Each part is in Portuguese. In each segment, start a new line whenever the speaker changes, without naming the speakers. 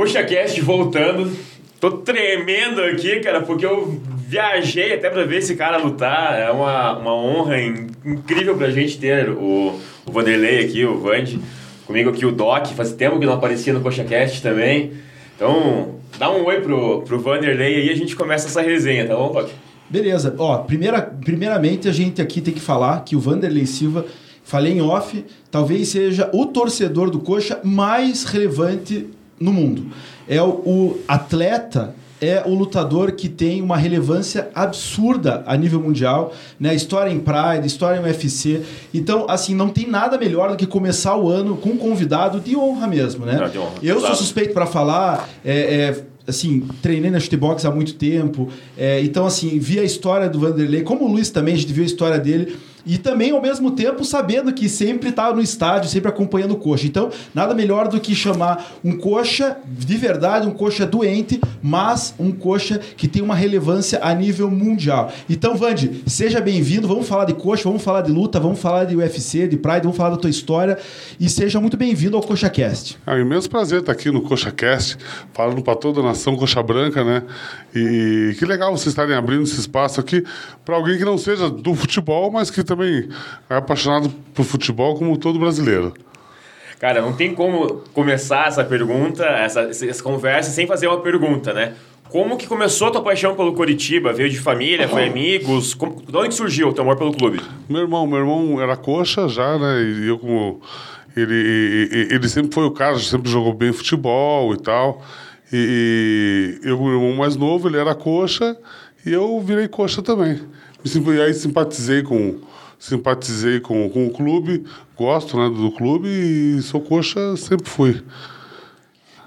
Coxa Cast voltando. Tô tremendo aqui, cara, porque eu viajei até pra ver esse cara lutar. É uma, uma honra incrível pra gente ter o, o Vanderlei aqui, o Vande. Comigo aqui o Doc, faz tempo que não aparecia no Coxa Cast também. Então, dá um oi pro, pro Vanderlei aí e a gente começa essa resenha, tá bom, Doc?
Beleza. Ó, primeira, primeiramente a gente aqui tem que falar que o Vanderlei Silva, falei em off, talvez seja o torcedor do Coxa mais relevante no mundo. É o, o atleta é o lutador que tem uma relevância absurda a nível mundial, né? História em Pride, história em UFC. Então, assim, não tem nada melhor do que começar o ano com um convidado de honra mesmo, né?
De honra.
Eu sou
Claro.
suspeito para falar, é, é, assim, treinei na chutebox há muito tempo, é, então, assim, vi a história do Vanderlei, como o Luiz também, a gente viu a história dele, e também, ao mesmo tempo, sabendo que sempre estava no estádio, sempre acompanhando o coxa. Então, nada melhor do que chamar um coxa de verdade, um coxa doente, mas um coxa que tem uma relevância a nível mundial. Então, Vande, seja bem-vindo, vamos falar de coxa, vamos falar de luta, vamos falar de UFC, de Pride, vamos falar da tua história, e seja muito bem-vindo ao Coxa Cast.
É um imenso prazer estar aqui no CoxaCast, falando para toda a nação coxa branca, né? E que legal vocês estarem abrindo esse espaço aqui para alguém que não seja do futebol, mas que também é apaixonado por futebol, como todo brasileiro.
Cara, não tem como começar essa pergunta, essa, essa conversa, sem fazer uma pergunta, né? Como que começou a tua paixão pelo Coritiba? Veio de família, foi amigos? Como, de onde surgiu o teu amor pelo clube?
Meu irmão, meu irmão era coxa já, né? E eu como ele, ele, ele sempre foi o cara, sempre jogou bem futebol e tal. E, e eu, meu irmão mais novo, ele era coxa e eu virei coxa também. E aí simpatizei com simpatizei com, com o clube, gosto né, do clube e sou coxa, sempre fui.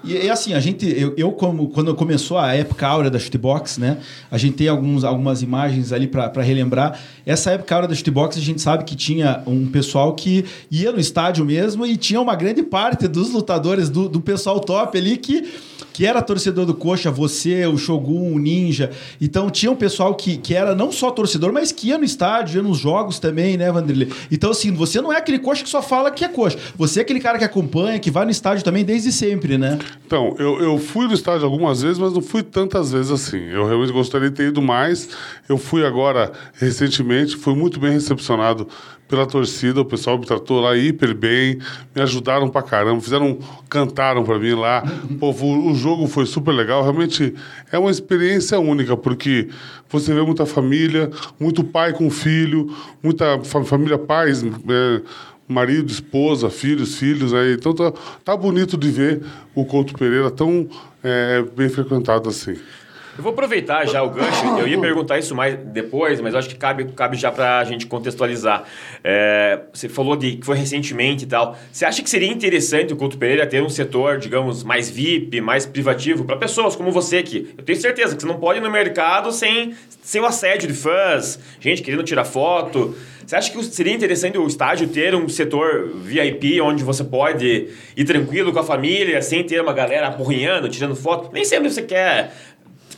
E, e assim, a gente, eu, eu como quando começou a época áurea da Shootbox, né? A gente tem alguns, algumas imagens ali para relembrar. Essa época áurea da Shootbox, a gente sabe que tinha um pessoal que ia no estádio mesmo e tinha uma grande parte dos lutadores do, do pessoal top ali que que era torcedor do Coxa, você, o Shogun, o Ninja. Então tinha um pessoal que, que era não só torcedor, mas que ia no estádio, ia nos jogos também, né, Vanderlei? Então, assim, você não é aquele coxa que só fala que é coxa. Você é aquele cara que acompanha, que vai no estádio também desde sempre, né?
Então, eu, eu fui no estádio algumas vezes, mas não fui tantas vezes assim. Eu realmente gostaria de ter ido mais. Eu fui agora recentemente, fui muito bem recepcionado pela torcida. O pessoal me tratou lá hiper bem, me ajudaram pra caramba, fizeram, cantaram pra mim lá. O, o jogo foi super legal. Realmente é uma experiência única, porque você vê muita família, muito pai com filho, muita fa- família pais. é, marido, esposa, filhos, filhos. Aí. Então tá, tá bonito de ver o Couto Pereira tão é, bem frequentado assim.
Eu vou aproveitar já o gancho. Eu ia perguntar isso mais depois, mas acho que cabe, cabe já pra gente contextualizar. É, você falou de que foi recentemente e tal. Você acha que seria interessante o Couto Pereira ter um setor, digamos, mais VIP, mais privativo, para pessoas como você aqui? Eu tenho certeza que você não pode ir no mercado sem, sem o assédio de fãs, gente querendo tirar foto. Você acha que seria interessante o estádio ter um setor VIP onde você pode ir tranquilo com a família, sem ter uma galera apurrinhando, tirando foto? Nem sempre você quer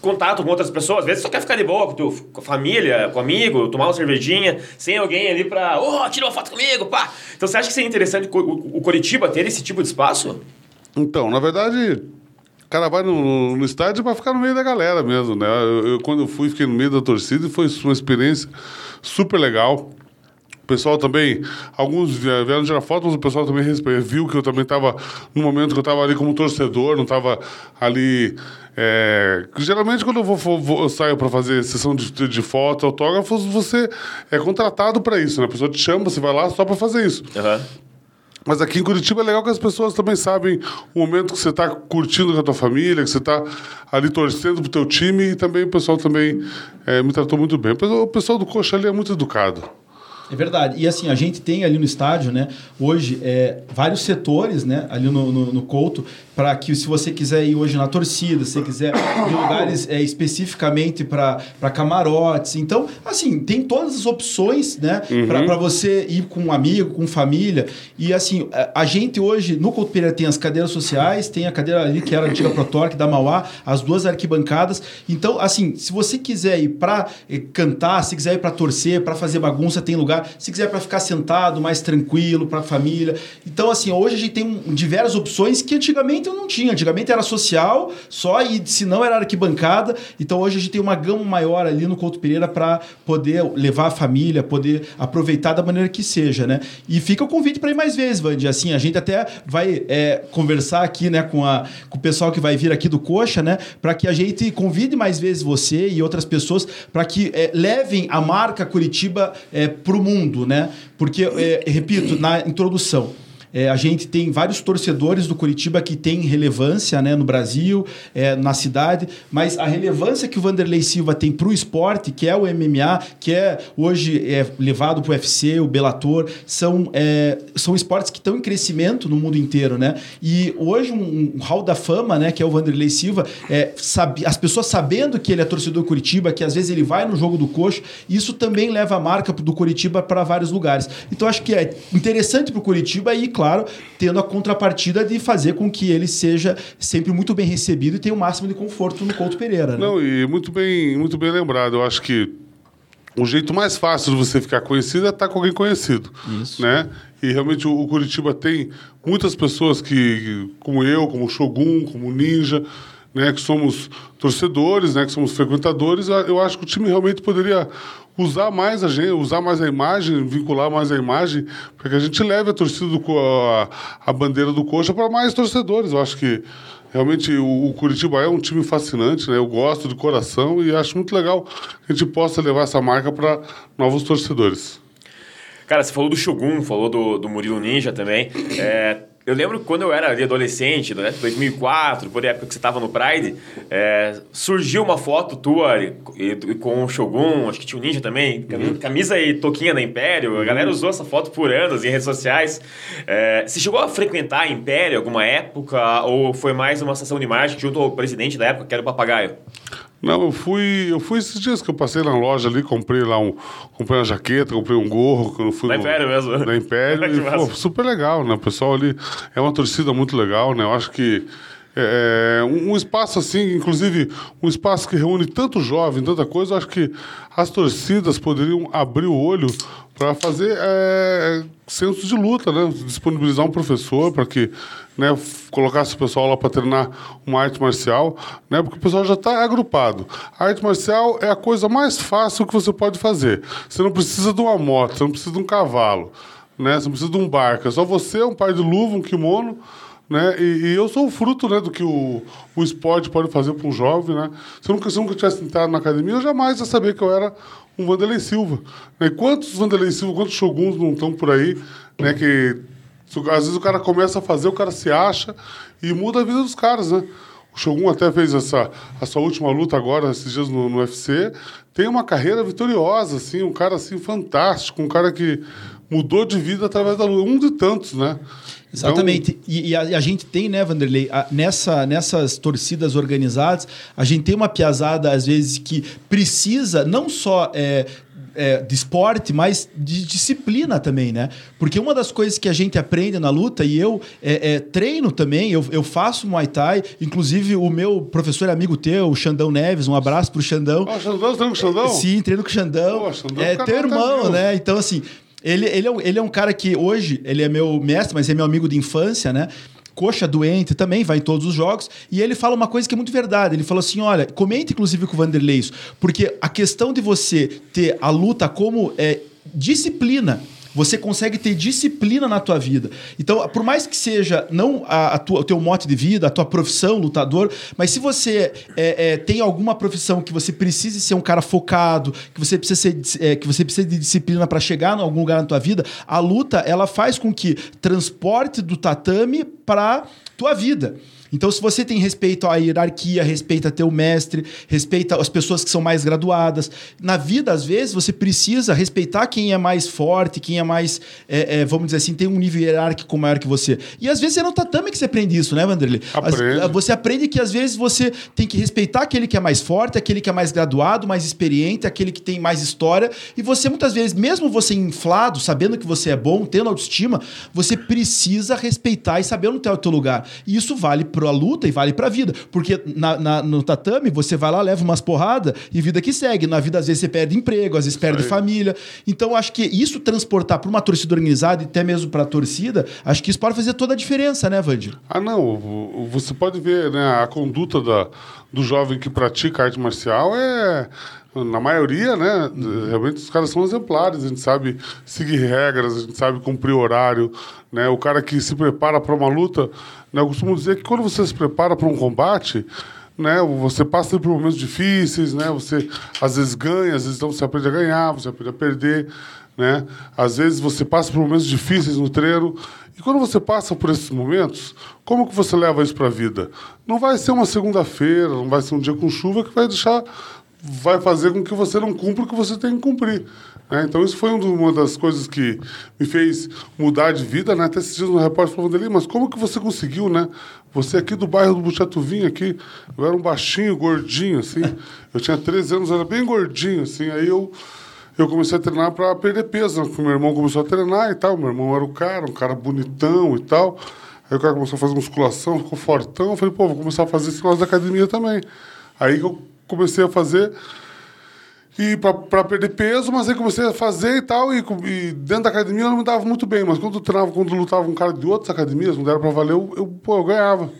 contato com outras pessoas, às vezes só quer ficar de boa com, com a família, com amigo, tomar uma cervejinha, sem alguém ali pra, ô, tira uma foto comigo, pá. Então você acha que seria interessante o, o, Coritiba ter esse tipo de espaço?
Então, na verdade, o cara vai no, no estádio para ficar no meio da galera mesmo, né? Eu, eu, quando eu fui, fiquei no meio da torcida e foi uma experiência super legal. O pessoal também, alguns vie- vieram tirar foto, mas o pessoal também viu que eu também estava, no momento que eu estava ali como torcedor, não estava ali. é, geralmente, quando eu, vou, vou- eu saio para fazer sessão de, de foto, autógrafos, você é contratado para isso, né? A pessoa te chama, você vai lá só para fazer isso.
Aham.
Mas aqui em Curitiba é legal que as pessoas também sabem o momento que você está curtindo com a tua família, que você está ali torcendo pro teu time e também o pessoal também eh, me tratou muito bem. O pessoal do Coxa ali é muito educado.
É verdade. E assim, a gente tem ali no estádio, né, hoje, é, vários setores, né, ali no, no, no Couto, para que se você quiser ir hoje na torcida, se você quiser ir em lugares é, especificamente para camarotes. Então, assim, tem todas as opções, né, para você ir com um amigo, com família. E assim, a, a gente hoje, no Couto Pereira, tem as cadeiras sociais, tem a cadeira ali que era a antiga Protorque da Mauá, as duas arquibancadas. Então, assim, se você quiser ir para cantar, se quiser ir para torcer, para fazer bagunça, tem lugar lugar, se quiser para ficar sentado, mais tranquilo, para a família. Então, assim, hoje a gente tem um, diversas opções que antigamente eu não tinha. Antigamente era social só e se não era arquibancada. Então, hoje a gente tem uma gama maior ali no Couto Pereira para poder levar a família, poder aproveitar da maneira que seja, né? E fica o convite para ir mais vezes, Vandy. Assim, a gente até vai é, conversar aqui, né, com, a, com o pessoal que vai vir aqui do Coxa, né, para que a gente convide mais vezes você e outras pessoas para que é, levem a marca Curitiba é, para o mundo, né? Porque, é, repito, na introdução, é, a gente tem vários torcedores do Curitiba que têm relevância né, no Brasil, é, na cidade, mas a relevância que o Vanderlei Silva tem para o esporte, que é o MMA, que é hoje é, levado para o UFC, o Bellator, são, é, são esportes que estão em crescimento no mundo inteiro. Né? E hoje um, um hall da fama, né, que é o Vanderlei Silva, é, sabe, as pessoas sabendo que ele é torcedor do Curitiba, que às vezes ele vai no jogo do coxo, isso também leva a marca do Curitiba para vários lugares. Então acho que é interessante para o Curitiba e, claro, tendo a contrapartida de fazer com que ele seja sempre muito bem recebido e tenha o máximo de conforto no Couto Pereira. Né?
Não, e muito bem, muito bem lembrado. Eu acho que o jeito mais fácil de você ficar conhecido é estar com alguém conhecido. Isso. Né? E realmente o, Curitiba tem muitas pessoas que, como eu, como o Shogun, como o Ninja, né, que somos torcedores, né, que somos frequentadores, eu acho que o time realmente poderia usar mais a gente, usar mais a imagem, vincular mais a imagem, para que a gente leve a torcida do a, a bandeira do Coxa para mais torcedores. Eu acho que realmente o, o, Curitiba é um time fascinante, né? Eu gosto de coração e acho muito legal que a gente possa levar essa marca para novos torcedores.
Cara, você falou do Shogun, falou do, do Murilo Ninja também. É, eu lembro quando eu era adolescente, né, 2004, por época que você estava no Pride, é, surgiu uma foto tua e, e, com o Shogun, acho que tinha o Ninja também, uhum. camisa e toquinha da Império. A galera usou essa foto por anos em redes sociais. É, você chegou a frequentar a Império alguma época ou foi mais uma sessão de marketing junto ao presidente da época, que era o Papagaio?
Não, eu fui, eu fui esses dias que eu passei na loja ali, comprei lá um, comprei uma jaqueta, comprei um gorro, que eu fui
da Império mesmo.
Da Império, e, pô, super legal, né? O pessoal ali é uma torcida muito legal, né? Eu acho que é, é, um, um, espaço assim, inclusive um espaço que reúne tanto jovem, tanta coisa, eu acho que as torcidas poderiam abrir o olho para fazer é, de luta, né? disponibilizar um professor para que né, colocasse o pessoal lá para treinar uma arte marcial, né? porque o pessoal já está agrupado. A arte marcial é a coisa mais fácil que você pode fazer. Você não precisa de uma moto, você não precisa de um cavalo, né? você não precisa de um barco, é só você, um par de luva, um kimono né? E, e, eu sou o fruto né, do que o, o esporte pode fazer para um jovem. Né? Se, eu nunca, se eu nunca tivesse entrado na academia, eu jamais ia saber que eu era um Vanderlei Silva. Né? Quantos Vanderlei Silva, quantos Shoguns não estão por aí, né? que às vezes o cara começa a fazer, o cara se acha e muda a vida dos caras. Né? O Shogun até fez essa, a sua última luta agora, esses dias no, no UFC. Tem uma carreira vitoriosa, assim, um cara assim fantástico, um cara que mudou de vida através da luta. Um de tantos, né?
Exatamente. Então... E, e a, a, gente tem, né, Vanderlei, a, nessa, nessas torcidas organizadas, a gente tem uma piazada, às vezes, que precisa não só é, é, de esporte, mas de disciplina também, né? Porque uma das coisas que a gente aprende na luta, e eu é, é, treino também, eu, eu faço Muay Thai, inclusive o meu professor amigo teu, o Xandão Neves, um abraço pro Xandão.
Oh, Xandão, treino com o Xandão?
Sim, treino com o Xandão. Oh, Xandão é teu irmão, né? Então, assim, ele, ele, é, ele é um cara que hoje, ele é meu mestre, mas é meu amigo de infância, né? coxa doente também, vai em todos os jogos, e ele fala uma coisa que é muito verdade. Ele falou assim: olha, comente inclusive com o Vanderlei isso, porque a questão de você ter a luta como é, disciplina você consegue ter disciplina na tua vida. Então, por mais que seja não a, a tua, o teu mote de vida, a tua profissão, lutador, mas se você é, é, tem alguma profissão que você precise ser um cara focado, que você precisa, ser, é, que você precisa de disciplina para chegar em algum lugar na tua vida, a luta ela faz com que transporte do tatame para tua vida. Então, se você tem respeito à hierarquia, respeita teu mestre, respeita as pessoas que são mais graduadas, na vida, às vezes, você precisa respeitar quem é mais forte, quem é mais, é, é, vamos dizer assim, tem um nível hierárquico maior que você. E às vezes é no tatame que você aprende isso, né, Vanderlei? Aprende. Você aprende que às vezes você tem que respeitar aquele que é mais forte, aquele que é mais graduado, mais experiente, aquele que tem mais história. E você, muitas vezes, mesmo você inflado, sabendo que você é bom, tendo autoestima, você precisa respeitar e saber onde está o teu lugar. E isso vale pro pra luta e vale pra vida. Porque na, na- no tatame, você vai lá, leva umas porradas e vida que segue. Na vida, às vezes, você perde emprego, às vezes perde família. Então, acho que isso transportar pra uma torcida organizada e até mesmo pra torcida, acho que isso pode fazer toda a diferença, né, Vandir?
Ah, não. Você pode ver, né? A conduta da, do jovem que pratica arte marcial é. Na maioria, né? Realmente os caras são exemplares. A gente sabe seguir regras, a gente sabe cumprir horário. Né? O cara que se prepara para uma luta. Né? Eu costumo dizer que quando você se prepara para um combate. Né, você passa por momentos difíceis, né? Você às vezes ganha, às vezes você aprende a ganhar, você aprende a perder, né? Às vezes você passa por momentos difíceis no treino. E quando você passa por esses momentos, como que você leva isso para a vida? Não vai ser uma segunda-feira, não vai ser um dia com chuva que vai deixar, vai fazer com que você não cumpra o que você tem que cumprir. né? Então isso foi um uma das coisas que me fez mudar de vida, né? Até dias um repórter falou dele, mas como que você conseguiu, né? Você aqui do bairro do Buchatuvinho aqui, eu era um baixinho, gordinho, assim. Eu tinha 13 anos, eu era bem gordinho, assim. Aí eu eu comecei a treinar para perder peso, né? Meu irmão começou a treinar e tal. Meu irmão era o cara, um cara bonitão e tal. Aí o cara começou a fazer musculação, ficou fortão. Eu falei, pô, vou começar a fazer esse negócio da academia também. Aí eu comecei a fazer e para perder peso, mas aí comecei a fazer e tal, e, e dentro da academia eu não me dava muito bem, mas quando eu treinava, quando eu lutava com um cara de outras academias, não era para valer, eu, eu, pô, eu ganhava.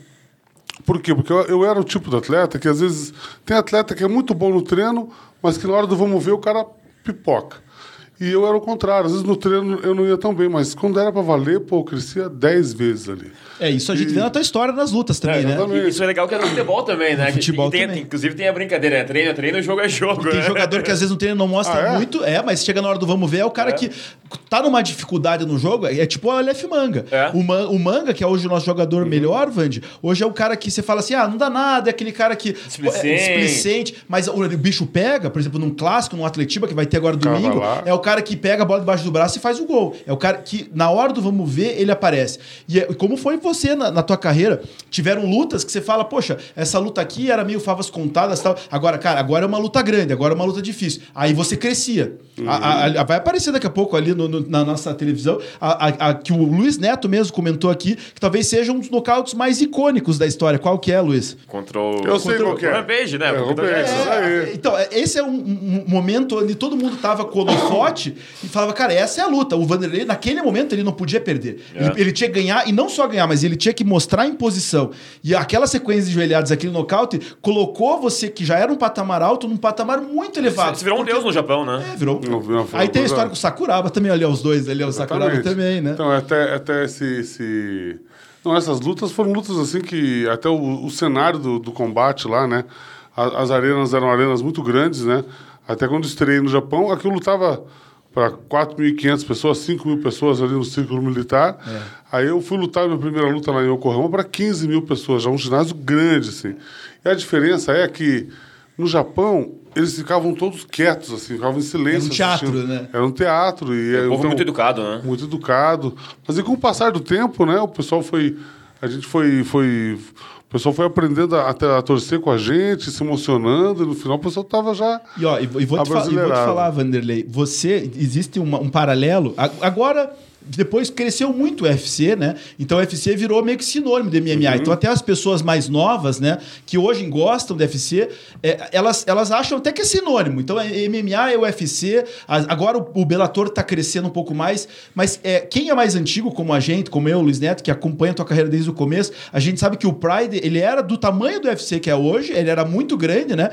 Por quê? Porque eu, eu era o tipo de atleta que às vezes tem atleta que é muito bom no treino, mas que na hora do vamos ver o cara pipoca. E eu era o contrário, às vezes no treino eu não ia tão bem, mas quando era para valer, pô, eu crescia 10 vezes ali.
É, isso a gente vê na tua história nas lutas também, né?
exatamente.
E Isso é legal que é no futebol também, né?
No futebol
E tem-
também.
Inclusive tem a brincadeira, né? Treino é treino, jogo é jogo.
Tem
né?
jogador que às vezes no treino não mostra
Ah, é?
muito, é, mas chega na hora do vamos ver, é o cara
É.
que tá numa dificuldade no jogo, é tipo o Aleph Manga.
É.
O, Man- o Manga, que é hoje o nosso jogador
Uhum.
melhor, Vande, hoje é o cara que você fala assim, ah, não dá nada, é aquele cara que...
Displicente.
É, displicente, mas o, o bicho pega, por exemplo, num clássico, num Atletiba, que vai ter agora domingo, é o cara que pega a bola debaixo do braço e faz o gol. É o cara que, na hora do vamos ver, ele aparece. E é- como foi você na, na tua carreira? Tiveram lutas que você fala, poxa, essa luta aqui era meio favas contadas e tal. Agora, cara, agora é uma luta grande, agora é uma luta difícil. Aí você crescia. A- a- a- vai aparecer daqui a pouco ali no- no- na nossa televisão a, a- a- que o Luiz Neto mesmo comentou aqui, que talvez seja um dos nocautes mais icônicos da história. Qual que é, Luiz?
Contra o.
Eu sei qual que é.
Rampage, né?
É, Rampage.
É, então, é, esse é um, um- um momento onde todo mundo tava com o holofote e falava, cara, essa é a luta. O Vanderlei, naquele momento, ele não podia perder.
É.
Ele, ele tinha que ganhar, e não só ganhar, mas ele tinha que mostrar em posição. E aquela sequência de joelhados, aquele nocaute, colocou você, que já era um patamar alto, num patamar muito elevado.
Você virou um deus no Japão, né?
É, virou.
Não, não,
Aí tem a história com o Sakuraba também, ali, os dois ali, o Sakuraba também, né?
Então, até, até esse, esse- Não, essas lutas foram lutas assim que. Até o, o cenário do, do combate lá, né? A- As arenas eram arenas muito grandes, né? Até quando eu estreiei no Japão, aquilo lutava para 4.500 pessoas, 5 mil pessoas ali no círculo militar.
É.
Aí eu fui lutar minha primeira luta lá em Yokohama para 15 mil pessoas, já um ginásio grande, assim. E a diferença é que no Japão eles ficavam todos quietos, assim, ficavam em silêncio.
Era um teatro,
assistindo.
né?
Era um teatro. E,
O povo
então-
muito educado, né?
muito educado. Mas e com o passar do tempo, né, o pessoal foi. A gente foi. foi o pessoal foi aprendendo a, a torcer com a gente, se emocionando, e no final o pessoal tava já.
E, ó, e, vou, te fa- vou te falar, Vanderlei, você, existe uma- um paralelo. Agora, depois cresceu muito o UFC, né? Então o UFC virou meio que sinônimo de MMA. Então até as pessoas mais novas, né, que hoje gostam do UFC, é, elas, elas acham até que é sinônimo. Então é MMA é UFC, a- agora o, o Bellator tá crescendo um pouco mais, mas é, quem é mais antigo, como a gente, como eu, Luiz Neto, que acompanha a tua carreira desde o começo, a gente sabe que o Pride, ele era do tamanho do UFC que é hoje, ele era muito grande, né?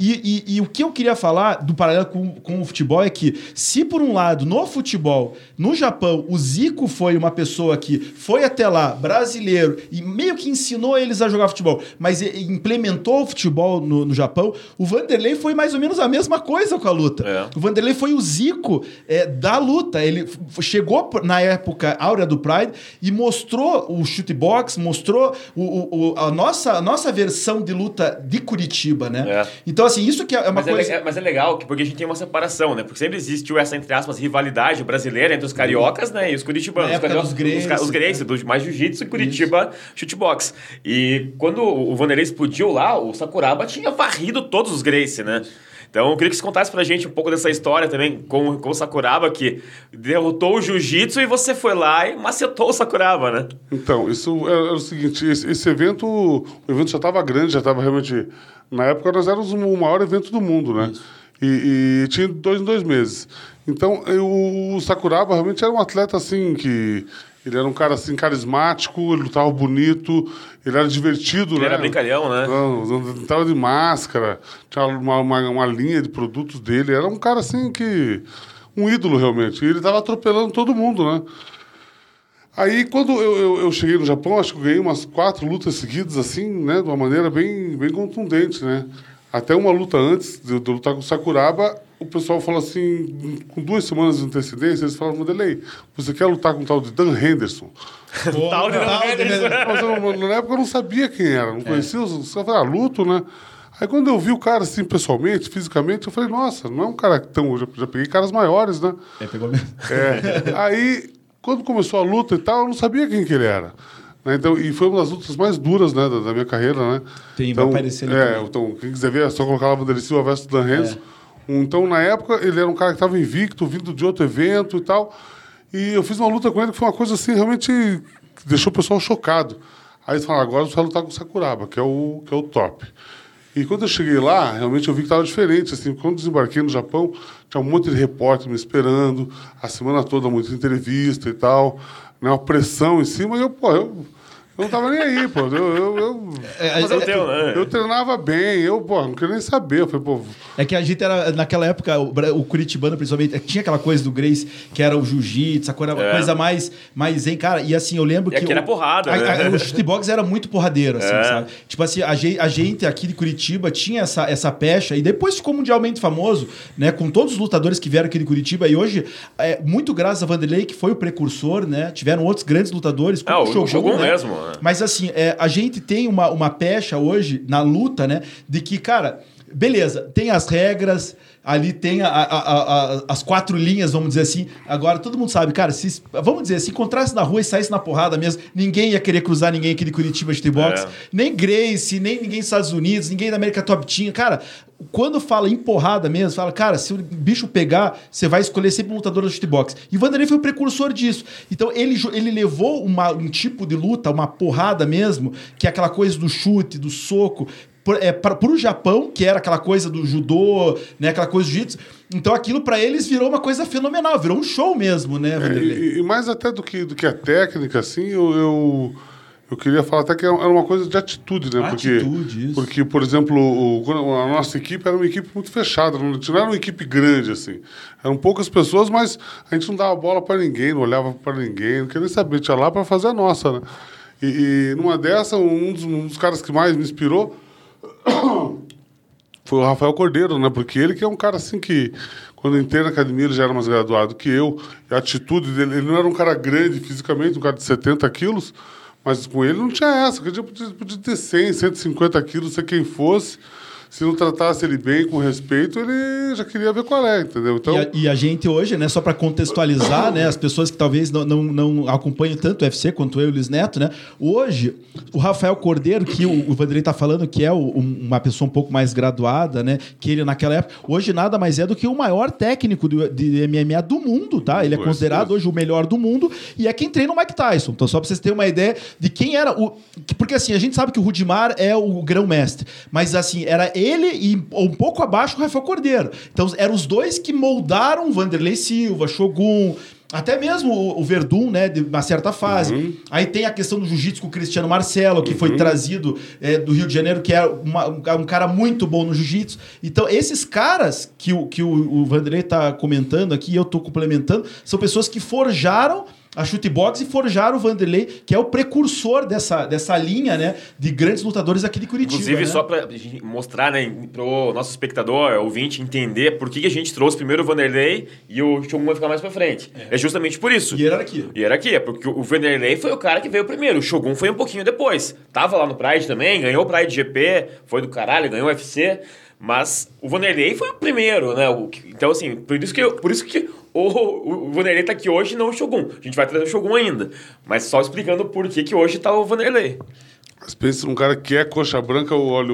E, e- e o que eu queria falar do paralelo com, com o futebol é que, se por um lado, no futebol, no Japão, o Zico foi uma pessoa que foi até lá, brasileiro, e meio que ensinou eles a jogar futebol, mas implementou o futebol no, no Japão, o Vanderlei foi mais ou menos a mesma coisa com a luta.
É.
O Vanderlei foi o Zico é, da luta. Ele chegou na época áurea do Pride e mostrou o shootbox, mostrou o, o- o- a, nossa, a nossa versão de luta de Curitiba, né?
É.
Então, assim, isso que é uma
Mas é,
coisa.
é- mas é legal, que- porque a gente tem uma separação, né? Porque sempre existiu essa, entre aspas, rivalidade brasileira entre os cariocas, né? E os curitibanos.
Na
Os
época
cariocas-
dos
Os, os
né?
Do mais jiu-jitsu e Curitiba chutebox. E quando o Vanderlei explodiu lá, o Sakuraba tinha varrido todos os Gracie, né? Então, eu queria que você contasse pra gente um pouco dessa história também com, com o Sakuraba, que derrotou o jiu-jitsu e você foi lá e macetou o Sakuraba, né?
Então, isso era, o seguinte, esse, esse, evento, o evento já estava grande, já estava realmente... Na época, nós éramos o maior evento do mundo, né? E, e, tinha dois em dois meses. Então, eu, o Sakuraba realmente era um atleta, assim, que... Ele era um cara assim carismático, ele lutava bonito, ele era divertido,
ele
né?
era brincalhão, né?
Não, não tava de máscara, tinha uma, uma, uma, linha de produtos dele. Era um cara assim que. um ídolo realmente. E ele tava atropelando todo mundo, né? Aí, quando eu, eu, eu, cheguei no Japão, acho que eu ganhei umas quatro lutas seguidas, assim, né? De uma maneira bem, bem contundente, né? Até uma luta antes de, de lutar com o Sakuraba, o pessoal falou assim, com duas semanas de antecedência, eles falaram, Vanderlei, você quer lutar com o tal de Dan Henderson?
O tal de Dan Henderson.
Mas, na época eu não sabia quem era, não conhecia, é. os caras ah, luto, né? Aí quando eu vi o cara assim, pessoalmente, fisicamente, eu falei, nossa, não é um cara tão... Eu já, já peguei caras maiores, né?
É, pegou mesmo.
É. Aí, quando começou a luta e tal, eu não sabia quem que ele era. Né? Então, e foi uma das lutas mais duras né, da, da minha carreira, né?
Tem,
então,
vai aparecer.
É, então, quem quiser ver, é só colocar lá Vanderlei Silva versus Dan Henderson. É. Então, na época, ele era um cara que estava invicto, vindo de outro evento e tal. E eu fiz uma luta com ele que foi uma coisa assim, realmente que deixou o pessoal chocado. Aí eles falaram, agora você vai lutar com o Sakuraba, que é o, que é o top. E quando eu cheguei lá, realmente eu vi que estava diferente. Assim, quando desembarquei no Japão, tinha um monte de repórter me esperando, a semana toda, muita entrevista e tal, né, uma pressão em cima. E eu, pô, eu eu não tava nem aí, pô. Eu, eu, eu,
é, é, teu,
né? eu treinava bem, eu, pô, não queria nem saber. Eu falei, pô.
É que a gente era, naquela época, o, o Curitibano, principalmente, tinha aquela coisa do Grace, que era o jiu-jitsu, a coisa, é. coisa mais, mais em cara. E assim, eu lembro
e
que.
era porrada, a,
né? a, o chutebox era muito porradeiro, assim, é. sabe? Tipo assim, a, a gente aqui de Curitiba tinha essa, essa pecha, e depois ficou mundialmente famoso, né? Com todos os lutadores que vieram aqui de Curitiba, e hoje, é, muito graças a Vanderlei, que foi o precursor, né? Tiveram outros grandes lutadores,
como é, o Shogun, Shogun né? mesmo.
Mas assim, é, a gente tem uma, uma pecha hoje na luta, né? De que, cara, beleza, tem as regras, ali tem a, a, a, as quatro linhas, vamos dizer assim. Agora, todo mundo sabe, cara, se, vamos dizer, se encontrasse na rua e saísse na porrada mesmo, ninguém ia querer cruzar ninguém aqui de Curitiba de box. É. Nem Grace, nem ninguém dos Estados Unidos, ninguém da América Top tinha. Cara, quando fala em porrada mesmo, fala, cara, se o bicho pegar, você vai escolher sempre um lutador do box. E Vanderlei foi o precursor disso. Então, ele, ele levou uma, um tipo de luta, uma porrada mesmo, que é aquela coisa do chute, do soco, é, para o Japão, que era aquela coisa do judô, né, aquela coisa do jiu-jitsu. Então aquilo para eles virou uma coisa fenomenal, virou um show mesmo, né,
é, e, e, mais até do que, do que a técnica, assim, eu, eu, eu, queria falar até que era uma coisa de atitude, né?
Atitude,
porque,
isso.
Porque, por exemplo, o, a nossa equipe era uma equipe muito fechada, não, não era uma equipe grande, assim. Eram poucas pessoas, mas a gente não dava bola para ninguém, não olhava para ninguém, não queria nem saber, tinha lá para fazer a nossa, né? E, e numa dessa, um dos, um dos caras que mais me inspirou foi o Rafael Cordeiro, né? Porque ele que é um cara assim que, quando entrei na academia, ele já era mais graduado que eu. a atitude dele, ele não era um cara grande fisicamente, um cara de 70 quilos, mas com ele não tinha essa. Podia, podia ter 100, 150 quilos, ser quem fosse se não tratasse ele bem, com respeito, ele já queria ver qual é, entendeu?
Então... E, a, e a gente hoje, né, só para contextualizar, né, as pessoas que talvez não, não, não acompanham tanto o UFC quanto eu e o Luiz Neto, né, hoje, o Rafael Cordeiro, que o, o Vanderlei tá falando que é o, uma pessoa um pouco mais graduada, né, que ele naquela época, hoje nada mais é do que o maior técnico do, de MMA do mundo, tá? Ele é considerado hoje o melhor do mundo e é quem treina o Mike Tyson. Então, só para vocês terem uma ideia de quem era o... Porque, assim, a gente sabe que o Rudimar é o grão-mestre, mas, assim, era ele ele e um pouco abaixo o Rafael Cordeiro. Então eram os dois que moldaram Vanderlei Silva, Shogun, até mesmo o Verdun, né, de uma certa fase. Uhum. Aí tem a questão do jiu-jitsu com o Cristiano Marcelo, que uhum. foi trazido é, do Rio de Janeiro, que é uma, um cara muito bom no jiu-jitsu. Então, esses caras que o, que o, o Vanderlei está comentando aqui, eu estou complementando, são pessoas que forjaram a Chutebox e forjaram o Vanderlei, que é o precursor dessa, dessa linha, né, de grandes lutadores aqui de Curitiba.
Inclusive,
né?
só para mostrar, né, pro nosso espectador, ouvinte, entender por que a gente trouxe primeiro o Vanderlei e o Shogun vai ficar mais para frente. É. é. justamente por isso.
Hierarquia.
Hierarquia, porque o Vanderlei foi o cara que veio primeiro, o Shogun foi um pouquinho depois. Tava lá no Pride também, ganhou o Pride GP, foi do caralho, ganhou o UFC. Mas o Vanderlei foi o primeiro, né? Então, assim, por isso que, por isso que o, o Vanderlei tá aqui hoje não o Shogun. A gente vai trazer o Shogun ainda. Mas só explicando por que, que hoje tá o Vanderlei.
Mas pensa num cara que é coxa branca, olha,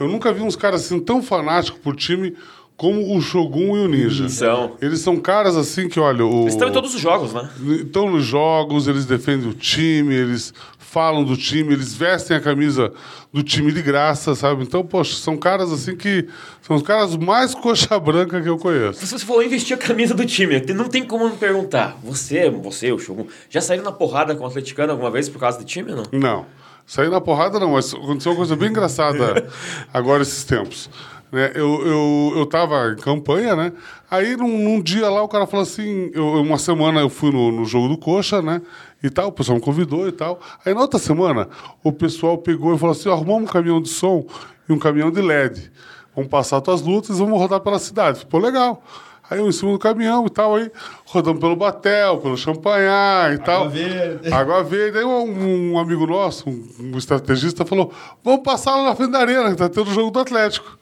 eu nunca vi uns caras assim tão fanáticos por time como o Shogun e o Ninja.
São.
Eles são caras assim que, olha. O...
Eles estão em todos os jogos, né?
Estão nos jogos, eles defendem o time, eles falam do time, eles vestem a camisa do time de graça, sabe? Então, poxa, são caras assim que. São os caras mais coxa branca que eu conheço.
Você falou em vestir a camisa do time, não tem como me perguntar. Você, você, o Shogun, já saíram na porrada com o atleticano alguma vez por causa do time ou não?
Não. Saí na porrada não, mas aconteceu uma coisa bem engraçada agora esses tempos. Né? Eu, eu, eu tava em campanha, né? Aí num, num dia lá o cara falou assim, eu, uma semana eu fui no, no jogo do Coxa, né? E tal, o pessoal me convidou e tal. Aí na outra semana o pessoal pegou e falou assim, arrumamos um caminhão de som e um caminhão de LED. Vamos passar tuas lutas e vamos rodar pela cidade. Pô, legal. Aí eu em cima do caminhão e tal, aí rodando pelo Batel, pelo Champanhar e
Água
tal.
Verde.
Água Verde. Aí um, um amigo nosso, um, um estrategista, falou: vamos passar lá na frente da arena, que tá tendo o jogo do Atlético.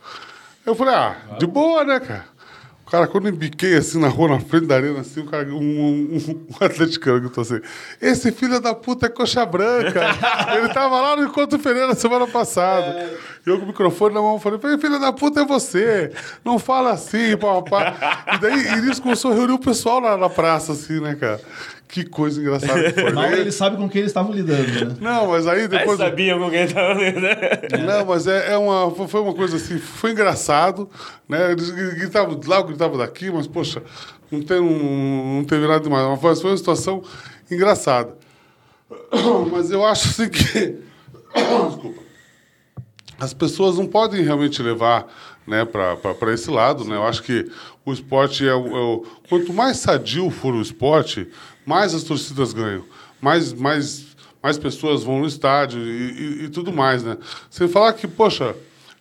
Eu falei, ah, de boa, né, cara? O cara, quando eu embiquei assim na rua, na frente da arena, assim, o cara, um, um, um atleticano gritou assim: Esse filho da puta é coxa branca. Ele tava lá no Encontro Pereira semana passada. E eu com o microfone na mão falei: Filho da puta é você. Não fala assim, papá. E daí, e nisso começou a reunir o pessoal na, na praça, assim, né, cara? Que coisa engraçada que foi.
Mal
né?
ele sabe com quem eles estavam lidando, né?
Não, mas aí
Eles
depois.
sabiam com quem tava lendo, né?
Não, mas é, é uma, foi- uma coisa assim, foi engraçado, né? Eles gritavam de lá, gritavam daqui, mas, poxa, não, tem, não, não teve nada demais. Mas foi uma situação engraçada. Mas eu acho assim que. Desculpa. As pessoas não podem realmente levar né, para esse lado. Né? Eu acho que o esporte é o, é o- Quanto mais sadio for o esporte, mais as torcidas ganham. Mais, mais, mais pessoas vão no estádio e, e- e tudo mais. Né? Você falar que, poxa,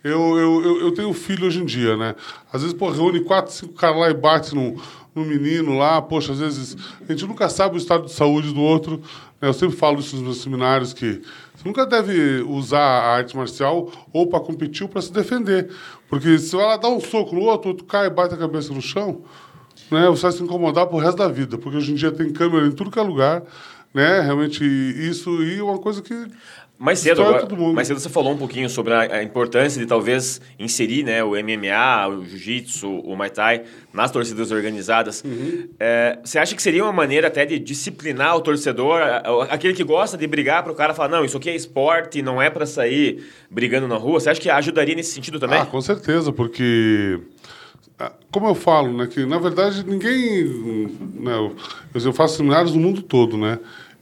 eu, eu, eu, eu tenho filho hoje em dia, né? Às vezes, pô, reúne quatro, cinco caras lá e bate no, no menino lá. Poxa, às vezes a gente nunca sabe o estado de saúde do outro. né? Eu sempre falo isso nos meus seminários, que você nunca deve usar a arte marcial ou para competir ou para se defender. Porque se lá dar um soco no outro, o outro cai e bate a cabeça no chão, né? Você vai se incomodar pro resto da vida. Porque hoje em dia tem câmera em tudo que é lugar, né? Realmente, isso e uma coisa que
Mais cedo, agora, mais cedo você falou um pouquinho sobre a, a importância de talvez inserir né, o MMA, o Jiu-Jitsu, o Muay Thai nas torcidas organizadas.
Uhum.
É, você acha que seria uma maneira até de disciplinar o torcedor, aquele que gosta de brigar para o cara falar, não, isso aqui é esporte, não é para sair brigando na rua? Você acha que ajudaria nesse sentido também?
Ah, com certeza, porque ah, como eu falo, né, que na verdade ninguém, né, eu, eu faço seminários no mundo todo, né,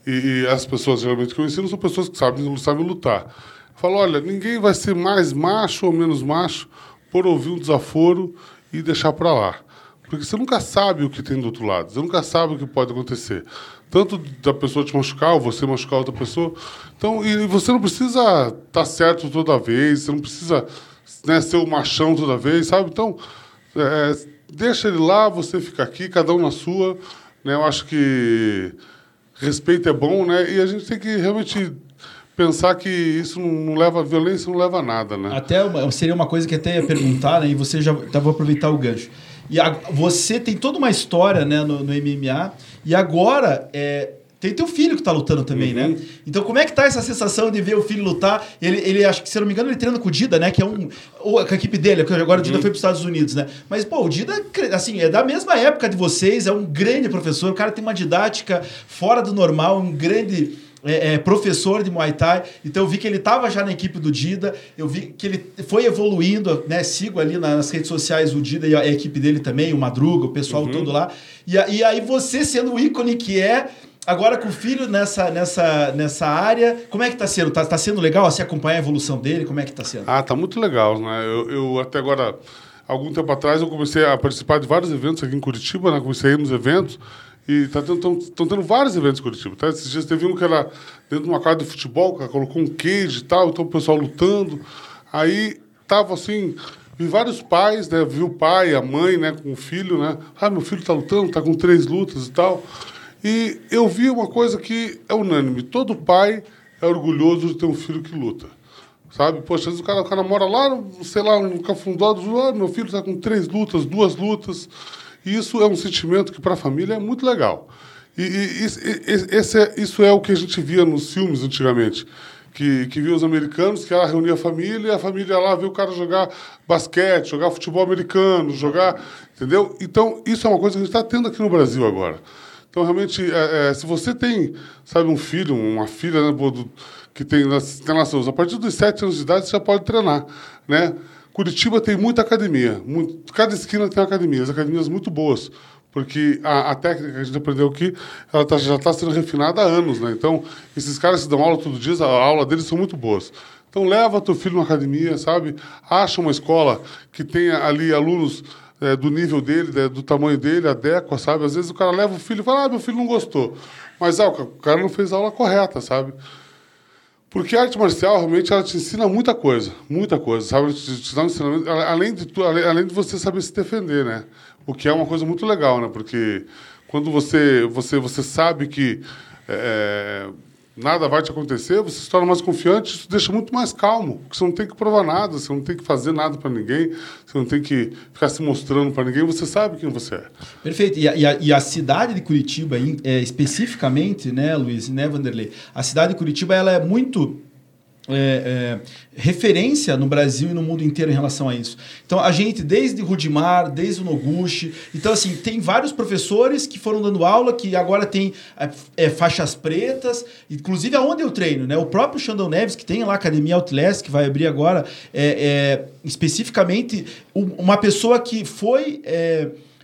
e, e as pessoas geralmente que eu ensino são pessoas que sabem, sabem lutar. Eu falo, olha, ninguém vai ser mais macho ou menos macho por ouvir um desaforo e deixar para lá. Porque você nunca sabe o que tem do outro lado, você nunca sabe o que pode acontecer. Tanto da pessoa te machucar, ou você machucar outra pessoa. Então, e você não precisa estar certo toda vez, você não precisa né, ser o machão toda vez, sabe? Então, é, deixa ele lá, você fica aqui, cada um na sua. Né? Eu acho que respeito é bom, né? E a gente tem que realmente pensar que isso não, leva a violência, não leva a nada, né?
Até uma- seria uma coisa que até ia perguntar, né? E você já tá, vou aproveitar o gancho. E a- você tem toda uma história né, no, no MMA, e agora é, tem teu filho que tá lutando também, né? Então, como é que tá essa sensação de ver o filho lutar? Ele, ele acho que, se eu não me engano, ele treina com o Dida, né? Que é um. Ou com a equipe dele, porque agora o Dida foi para os Estados Unidos, né? Mas, pô, o Dida, assim, é da mesma época de vocês, é um grande professor, o cara tem uma didática fora do normal, um grande é, é, professor de Muay Thai. Então eu vi que ele estava já na equipe do Dida, eu vi que ele foi evoluindo, né? Sigo ali nas redes sociais o Dida e a, equipe dele também, o Madruga, o pessoal todo lá. E, e aí você sendo o ícone que é. Agora com o filho nessa, nessa, nessa área, como é que tá sendo? Tá, tá sendo legal assim, acompanhar a evolução dele? Como é que tá sendo?
Ah, tá muito legal, né? Eu, eu até agora, algum tempo atrás, eu comecei a participar de vários eventos aqui em Curitiba, né? Comecei a ir nos eventos e tá tendo, tão, tendo vários eventos em Curitiba, tá? Esses dias teve um que era dentro de uma quadra de futebol, que colocou um cage e tal, então o pessoal lutando. Aí tava assim, vi vários pais, né? Vi o pai, a mãe, né? Com o filho, né? Ah, meu filho tá lutando, tá com três lutas e tal. E eu vi uma coisa que é unânime, todo pai é orgulhoso de ter um filho que luta. Sabe? Poxa, às vezes o cara, o cara mora lá, sei lá, no Cafundó ah, meu filho está com três lutas, duas lutas. E isso é um sentimento que para a família é muito legal. E, e, esse é, isso é o que a gente via nos filmes antigamente. Que, que via os americanos, que ela reunia a família e a família ia lá ver o cara jogar basquete, jogar futebol americano, jogar. Entendeu? Então, isso é uma coisa que a gente está tendo aqui no Brasil agora. Então, realmente, é, é, se você tem, sabe, um filho, uma filha né, que tem, tem nascido, a partir dos sete anos de idade você já pode treinar, né? Curitiba tem muita academia, muito, cada esquina tem academias, academias muito boas porque a, a, técnica que a gente aprendeu aqui ela tá, já está sendo refinada há anos, né? Então, esses caras que dão aula todo dia, a aula deles são muito boas. Então, leva teu filho na academia, sabe? Acha uma escola que tenha ali alunos é, do nível dele, né, do tamanho dele, adequa, sabe? Às vezes o cara leva o filho e fala, ah, meu filho não gostou. Mas ah, o cara não fez a aula correta, sabe? Porque a arte marcial, realmente, ela te ensina muita coisa, muita coisa, sabe? Te, te dá um ensinamento, além de, tu, além de você saber se defender, né? O que é uma coisa muito legal, né? Porque quando você, você, você sabe que é, nada vai te acontecer, você se torna mais confiante, isso deixa muito mais calmo, porque você não tem que provar nada, você não tem que fazer nada para ninguém, você não tem que ficar se mostrando para ninguém, você sabe quem você é.
Perfeito. E a, e a, e a cidade de Curitiba, é, especificamente, né, Luiz, né, Vanderlei? A cidade de Curitiba ela é muito é, é, referência no Brasil e no mundo inteiro em relação a isso. Então, a gente, desde Rudimar, desde o Noguchi, então, assim, tem vários professores que foram dando aula, que agora tem é, é faixas pretas, inclusive aonde eu treino, né? O próprio Xandão Neves, que tem lá a Academia Outlast, que vai abrir agora, é, é especificamente uma pessoa que foi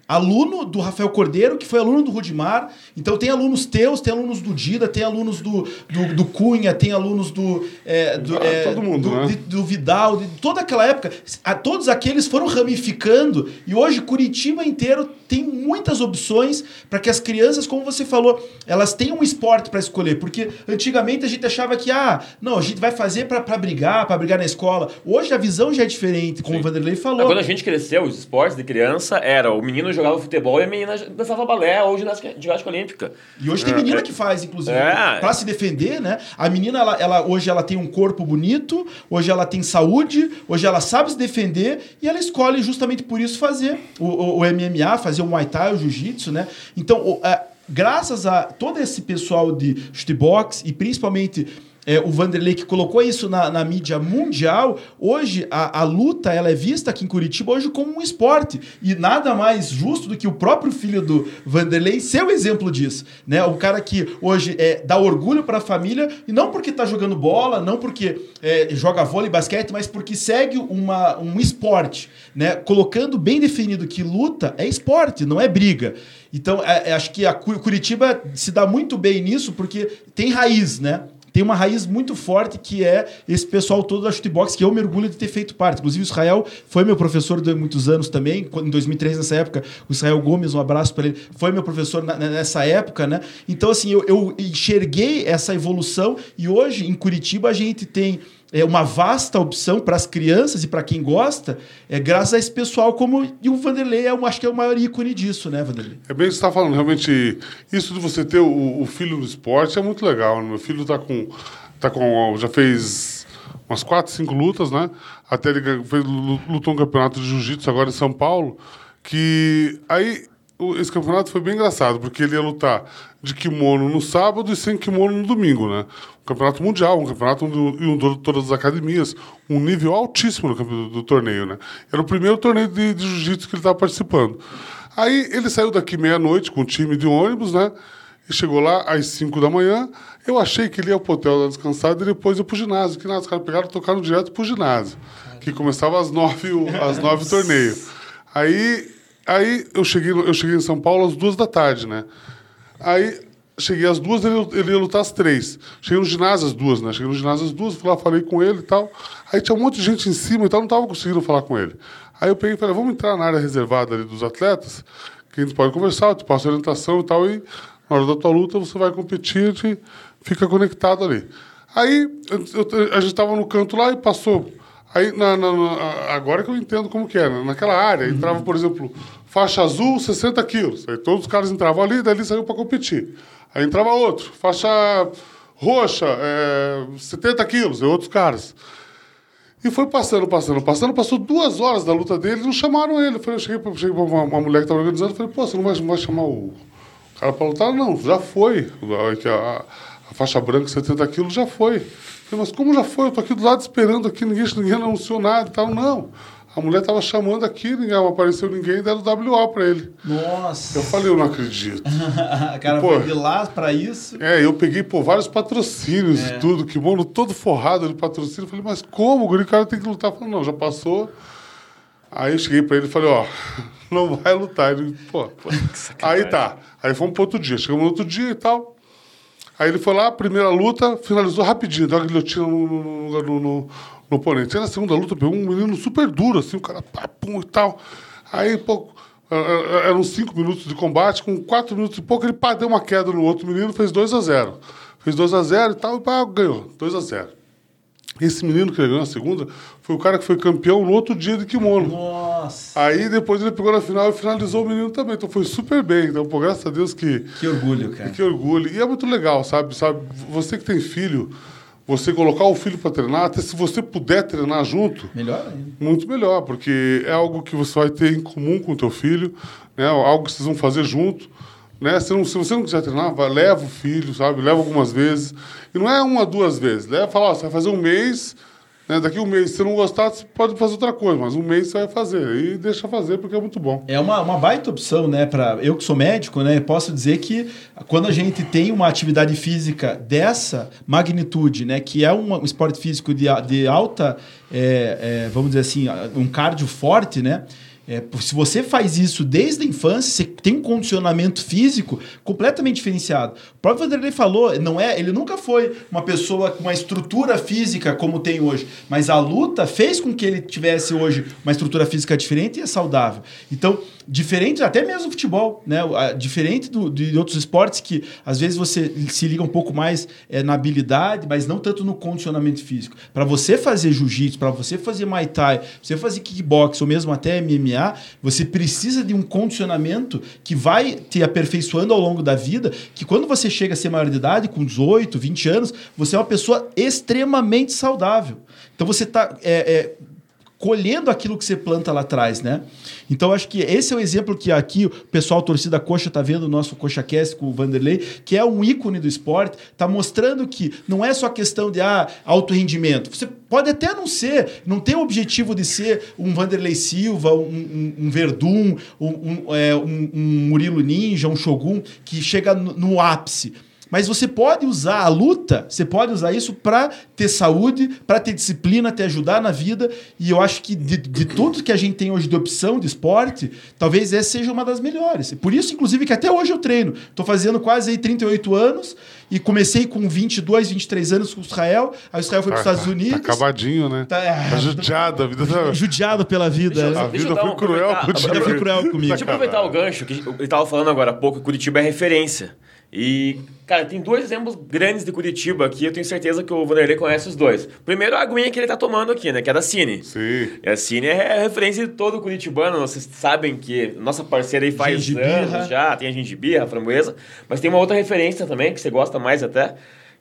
aluno do Rafael Cordeiro, que foi aluno do Rudimar. Então tem alunos teus, tem alunos do Dida, tem alunos do, do, do Cunha, tem alunos do. É, do
ah, é, todo mundo,
do,
né?
de, do Vidal, de toda aquela época. A, todos aqueles foram ramificando e hoje Curitiba inteiro tem muitas opções para que as crianças, como você falou, elas tenham um esporte para escolher. Porque antigamente a gente achava que, ah, não, a gente vai fazer para brigar, para brigar na escola. Hoje a visão já é diferente, como Sim. o Vanderlei falou.
Quando a gente cresceu, os esportes de criança era o menino jogava futebol e a menina dançava balé ou ginástica, ginástica olímpica.
E hoje tem é, menina é, que faz, inclusive, é. para se defender, né? A menina, ela, ela, hoje ela tem um corpo bonito, hoje ela tem saúde, hoje ela sabe se defender e ela escolhe justamente por isso fazer o, o, o MMA, fazer o Muay Thai, o Jiu-Jitsu, né? Então, é, graças a todo esse pessoal de shootbox e principalmente é, o Vanderlei que colocou isso na, na mídia mundial, hoje a, a, luta ela é vista aqui em Curitiba hoje como um esporte. E nada mais justo do que o próprio filho do Vanderlei ser o exemplo disso. Né? O cara que hoje é, dá orgulho para a família, e não porque está jogando bola, não porque é, joga vôlei, basquete, mas porque segue uma, um esporte. Né? Colocando bem definido que luta é esporte, não é briga. Então, é, é acho que a Curitiba se dá muito bem nisso porque tem raiz, né? Tem uma raiz muito forte que é esse pessoal todo da shootbox, que eu mergulho de ter feito parte. Inclusive, o Israel foi meu professor durante muitos anos também, em 2003, nessa época. O Israel Gomes, um abraço para ele, foi meu professor nessa época, né? Então, assim, eu, eu enxerguei essa evolução e hoje, em Curitiba, a gente tem é uma vasta opção para as crianças e para quem gosta, é graças a esse pessoal como e o Vanderlei é, eu acho que é o maior ícone disso, né, Vanderlei?
É bem o que você está falando, realmente isso de você ter o, o, filho no esporte é muito legal. Né? Meu filho está com, tá com, já fez umas quatro, cinco lutas, né? Até ele fez, lutou um campeonato de jiu-jitsu agora em São Paulo, que aí esse campeonato foi bem engraçado, porque ele ia lutar de kimono no sábado e sem kimono no domingo, né? Um campeonato mundial, um campeonato de todas as academias, um nível altíssimo do, do, do torneio, né? Era o primeiro torneio de, de jiu-jitsu que ele estava participando. Aí ele saiu daqui meia-noite com o time de ônibus, né? E chegou lá às 5 da manhã. Eu achei que ele ia pro hotel descansado e depois ia pro ginásio. Que nada, os caras pegaram e tocaram direto pro ginásio. Que começava às 9 às nove o torneio. Aí Aí eu cheguei, eu cheguei em São Paulo às duas da tarde, né? Aí cheguei às duas, ele, ele ia lutar às três. Cheguei no ginásio às duas, né? Cheguei no ginásio às duas, fui lá, falei com ele e tal. Aí tinha um monte de gente em cima e tal, não estava conseguindo falar com ele. Aí eu peguei e falei, vamos entrar na área reservada ali dos atletas, que a gente pode conversar, eu te passo orientação e tal, e na hora da tua luta você vai competir, a gente fica conectado ali. Aí eu, a gente estava no canto lá e passou Aí, na, na, na, agora que eu entendo como que é, né? naquela área, entrava, por exemplo, faixa azul, 60 quilos. Aí todos os caras entravam ali, dali saiu para competir. Aí entrava outro, faixa roxa, é, 70 quilos, e outros caras. E foi passando, passando, passando. Passou duas horas da luta dele não chamaram ele. Eu, eu cheguei pra uma, uma mulher que estava organizando falei, pô, você não vai, não vai chamar o cara pra lutar? Não, já foi. A, a, a faixa branca, 70 quilos, já foi. Eu falei, mas como já foi? Eu tô aqui do lado esperando aqui, ninguém, ninguém anunciou nada e tal. Não. A mulher tava chamando aqui, ninguém não apareceu ninguém, deram WO pra ele.
Nossa.
Eu falei, eu não acredito.
o cara
Pô.
foi de lá pra isso.
É, eu peguei, pô, vários patrocínios
É.
e tudo, kimono todo forrado de patrocínio. Eu Falei, mas como? O cara tem que lutar. Eu Falei, não, já passou. Aí eu cheguei pra ele e falei, ó, não vai lutar. Ele, pô, aí tá. Aí fomos pro outro dia. Chegamos no outro dia e tal. Aí ele foi lá, primeira luta, finalizou rapidinho, deu uma guilhotina no, no, no, no, no- oponente. Aí na segunda luta pegou um menino super duro, assim, o cara pá, pum e tal. Aí, pô, eh, eh, eram cinco minutos de combate, com quatro minutos e pouco, ele pá, deu uma queda no outro menino, fez 2 a 0 Fez 2 a 0 e tal, e pá, ganhou, 2 a 0 Esse menino que ele ganhou na segunda foi o cara que foi campeão no outro dia de kimono.
Nossa.
Aí depois ele pegou na final e finalizou o menino também. Então foi super bem. Então, pô, graças a Deus que,
Que orgulho, cara.
que orgulho. E é muito legal, sabe? sabe? Você que tem filho, você colocar o filho para treinar, até se você puder treinar junto,
Melhor ainda.
muito melhor, porque é algo que você vai ter em comum com o teu filho, né? Algo que vocês vão fazer junto. Né? Se, não, se você não quiser treinar, vai, leva o filho, sabe? Leva algumas vezes. E não é uma, duas vezes. Leva fala, ó, você vai fazer um mês, né? daqui um mês, se você não gostar, você pode fazer outra coisa, mas um mês você vai fazer. E deixa fazer, porque é muito bom.
É uma, uma baita opção, né? Pra, eu que sou médico, né? Posso dizer que quando a gente tem uma atividade física dessa magnitude, né? Que é um, um esporte físico de, de alta, é, é, vamos dizer assim, um cardio forte, né? É, se você faz isso desde a infância, você tem um condicionamento físico completamente diferenciado. O próprio Vanderlei falou, não é, ele nunca foi uma pessoa com uma estrutura física como tem hoje, mas a luta fez com que ele tivesse hoje uma estrutura física diferente e é saudável. Então, diferente até mesmo do futebol, né? Diferente do, de outros esportes que às vezes você se liga um pouco mais é, na habilidade, mas não tanto no condicionamento físico. Para você fazer jiu-jitsu, para você fazer muay thai, você fazer kickbox ou mesmo até MMA, você precisa de um condicionamento que vai te aperfeiçoando ao longo da vida, que quando você chega a ser maior de idade, com 18, 20 anos, você é uma pessoa extremamente saudável. Então você está colhendo aquilo que você planta lá atrás, né? Então acho que esse é o exemplo que aqui o pessoal torcida coxa tá vendo o nosso coxa cast com o Vanderlei, que é um ícone do esporte, tá mostrando que não é só questão de ah, alto rendimento. Você pode até não ser, não ter o objetivo de ser um Vanderlei Silva, um, um, um Verdun, um, um, é, um Murilo Ninja, um Shogun que chega no, no ápice. Mas você pode usar a luta, você pode usar isso para ter saúde, para ter disciplina, te ajudar na vida. E eu acho que de, de tudo que a gente tem hoje de opção de esporte, talvez essa seja uma das melhores. Por isso, inclusive, que até hoje eu treino. Estou fazendo quase aí 38 anos e comecei com 22, 23 anos com o Israel. Aí o Israel foi para os
Tá-
Estados
tá-
Unidos.
Tá acabadinho, né?
Tá-
Tá judiado, a vida tá...
Judiado pela vida.
Deixa
né?
A vida foi
um-
cruel.
A vida foi cruel comigo.
Deixa eu aproveitar o gancho, que ele estava falando agora há pouco, que Curitiba é referência. E, cara, tem dois exemplos grandes de Curitiba aqui, eu tenho certeza que o Vanderlei conhece os dois. Primeiro, a aguinha que ele tá tomando aqui, né? Que é da Cine.
Sim.
E a Cine é referência de todo curitibano. Vocês sabem que nossa parceira aí faz
Gengibirra.
anos já, tem a gengibirra, a framboesa. Mas tem uma outra referência também, que você gosta mais até,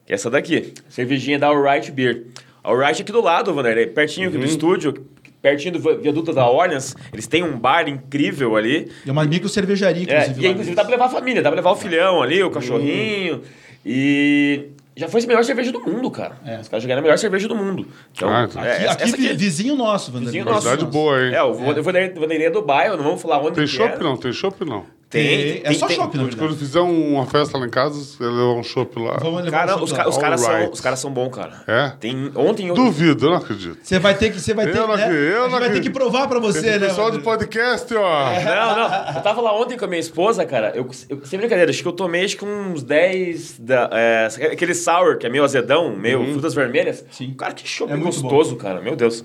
que é essa daqui. Cervejinha da Alright Beer. A Alright aqui do lado, Vanderlei, pertinho aqui do estúdio, pertinho do viaduto da Orleans. Eles têm um bar incrível ali.
É uma micro cervejaria,
É,
inclusive.
e aí, inclusive dá pra levar a família, dá pra levar o filhão ali, o cachorrinho. E já foi a melhor cerveja do mundo, cara.
É.
Os caras já ganharam a melhor cerveja do mundo. Então,
Ah,
é,
Aqui,
essa-
aqui
essa
vi- vizinho nosso, Vanderlei.
Vizinho nosso.
Cidade boa, hein?
É, o o Vanderlei é do bairro, não vamos falar onde
Tem
que
chopp
é.
não? Tem chopp não?
Tem,
É só
tem-
shopping, na
Quando,
verdade.
quando fizer uma festa lá em casa, ele levar um chopp lá.
Vamos levar
Cara,
um
os, ca-
lá.
os caras são,
Alright.
os caras são bons, cara.
É?
Tem, ontem eu...
Duvido, eu não acredito.
Você vai ter que, você vai ter,
Eu não
né?
acredito, eu não
vai ter que provar pra você,
Esse
né?
pessoal do podcast, ó.
Não, não. Eu tava lá ontem com a minha esposa, cara. Eu, eu, sem brincadeira, acho que eu tomei acho que uns 10. Da, é, aquele sour, que é meio azedão, meio frutas vermelhas.
Sim.
Cara, que
É muito
gostoso, cara. Meu Deus.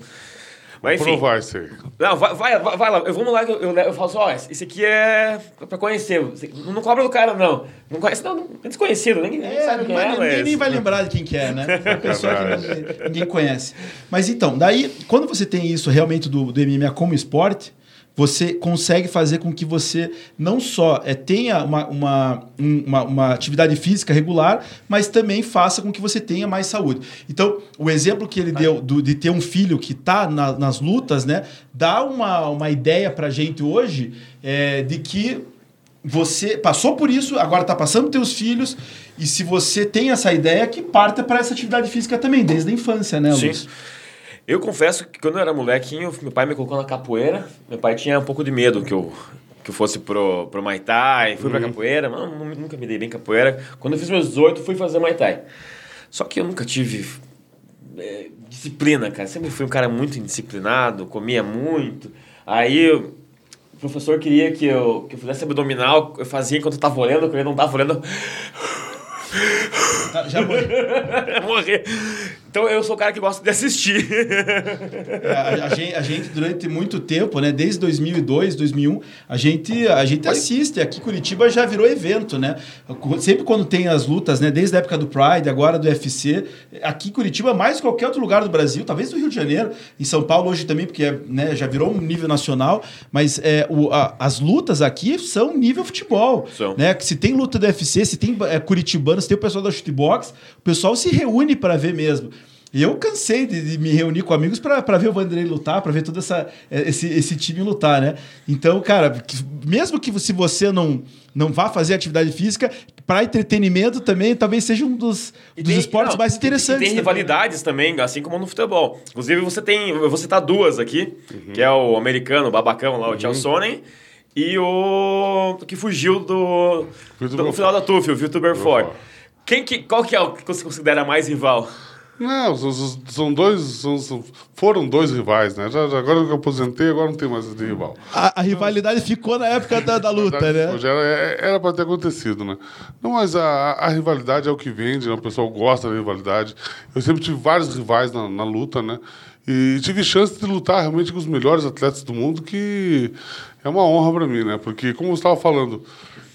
Mas enfim.
Provar isso aí.
Não, vai, vai, vai, vai lá. Eu, vamos lá, eu, eu, eu falo assim, ó, esse aqui é pra conhecer. Não cobra do cara, não. Não conhece, não. não é desconhecido, ninguém, ninguém
É,
sabe quem
vai-
é, mas...
nem vai lembrar de quem que é, né? É uma pessoa que ninguém, ninguém conhece. Mas então, daí, quando você tem isso realmente do, do MMA como esporte, você consegue fazer com que você não só é, tenha uma, uma, uma, uma atividade física regular, mas também faça com que você tenha mais saúde. Então, o exemplo que ele deu do, de ter um filho que está na, nas lutas, né, dá uma, uma ideia para gente hoje é, de que você passou por isso, agora está passando para teus filhos, e se você tem essa ideia, que parta para essa atividade física também, desde a infância, né, Luiz? Sim.
Eu confesso que quando eu era molequinho, meu pai me colocou na capoeira. Meu pai tinha um pouco de medo que eu, que eu fosse pro, pro Muay Thai, fui uhum. pra capoeira, mas nunca me dei bem capoeira. Quando eu fiz meus 18, fui fazer Muay Thai. Só que eu nunca tive é, disciplina, cara. Sempre fui um cara muito indisciplinado, comia muito. Aí o professor queria que eu, que eu fizesse abdominal, eu fazia enquanto eu tava olhando, quando eu não tava olhando.
Tá, já morri.
Morrer. Então eu sou o cara que gosta de assistir.
É, a, a, gente, a, gente, durante muito tempo, né, desde 2002, 2001, a gente, a gente assiste. Aqui Curitiba já virou evento, né? Sempre quando tem as lutas, né, desde a época do Pride, agora do UFC, aqui Curitiba, mais que qualquer outro lugar do Brasil, talvez do Rio de Janeiro, em São Paulo hoje também, porque né, já virou um nível nacional, mas é, o, a, as lutas aqui são nível futebol. São. Né? Se tem luta do UFC, se tem é, curitibano, tem o pessoal da shootbox, o pessoal se reúne para ver mesmo. E eu cansei de, de, me reunir com amigos para ver o Vanderlei lutar, para ver todo essa, é, esse, esse time lutar, né? Então, cara, mesmo que se você não, não vá fazer atividade física, para entretenimento também talvez seja um dos, dos tem, esportes não, mais interessantes.
E tem rivalidades também, assim como no futebol. Inclusive, você tem. Eu vou citar duas aqui, uhum. que é o americano, o babacão lá, o uhum. Sonnen, e o que fugiu do, do no final da TUF, o Vitor Belfort. Quem que, qual que é o que você considera mais rival?
Não, são dois. São, foram dois rivais, né? Já, já, agora que eu aposentei, agora não tem mais de rival.
A, a rivalidade ficou na época da, da luta, né?
Já era para ter acontecido, né? Não, mas a, a rivalidade é o que vende, né? o pessoal gosta da rivalidade. Eu sempre tive vários rivais na, na luta, né? E tive chance de lutar realmente com os melhores atletas do mundo, que é uma honra para mim, né? Porque, como você estava falando,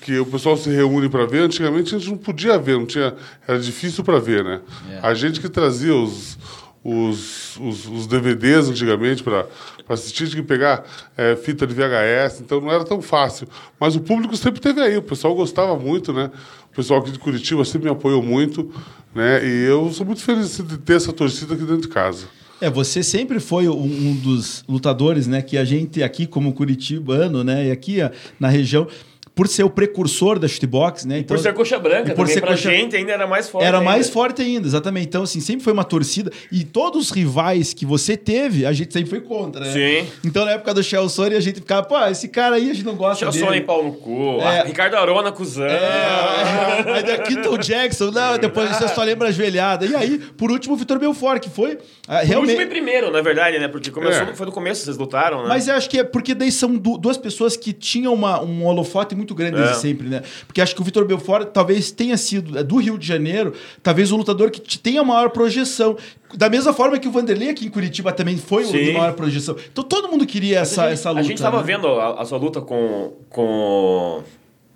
que o pessoal se reúne para ver. Antigamente a gente não podia ver, não tinha, era difícil para ver, né? É. A gente que trazia os, os, os, os DVDs antigamente para assistir, tinha que pegar é, fita de VHS, então não era tão fácil. Mas o público sempre teve aí, o pessoal gostava muito, né? O pessoal aqui de Curitiba sempre me apoiou muito, né? E eu sou muito feliz de ter essa torcida aqui dentro de casa.
É, você sempre foi um, um dos lutadores, né? Que a gente aqui como curitibano, né? E aqui na região por ser o precursor da shootbox, né?
Então, por ser coxa branca, por ser pra coxa... gente ainda era mais forte.
Era
ainda.
mais forte ainda, exatamente. Então, assim, sempre foi uma torcida. E todos os rivais que você teve, a gente sempre foi contra, né?
Sim.
Então, na época do Shell Sony, a gente ficava, pô, esse cara aí a gente não gosta Shell dele.
Sony pau no cu. É. Ah, Ricardo Arona, cuzão. É.
Aí daqui Tom Jackson, não, depois você só lembra as velhadas. E aí, por último, o Vitor Belfort, que foi.
Ah, realmente... Por último e primeiro, na verdade, né? Porque começou, é. foi no começo, vocês lutaram, né?
Mas eu acho que é porque daí são duas pessoas que tinham uma, um holofote muito grande desde é. sempre né? Porque acho que o Vitor Belfort talvez tenha sido, é, do Rio de Janeiro, talvez o lutador que tenha maior projeção. Da mesma forma que o Vanderlei aqui em Curitiba também foi Sim. o de maior projeção. Então todo mundo queria essa,
gente,
essa luta.
A gente estava
né?
vendo a, a, sua luta com, com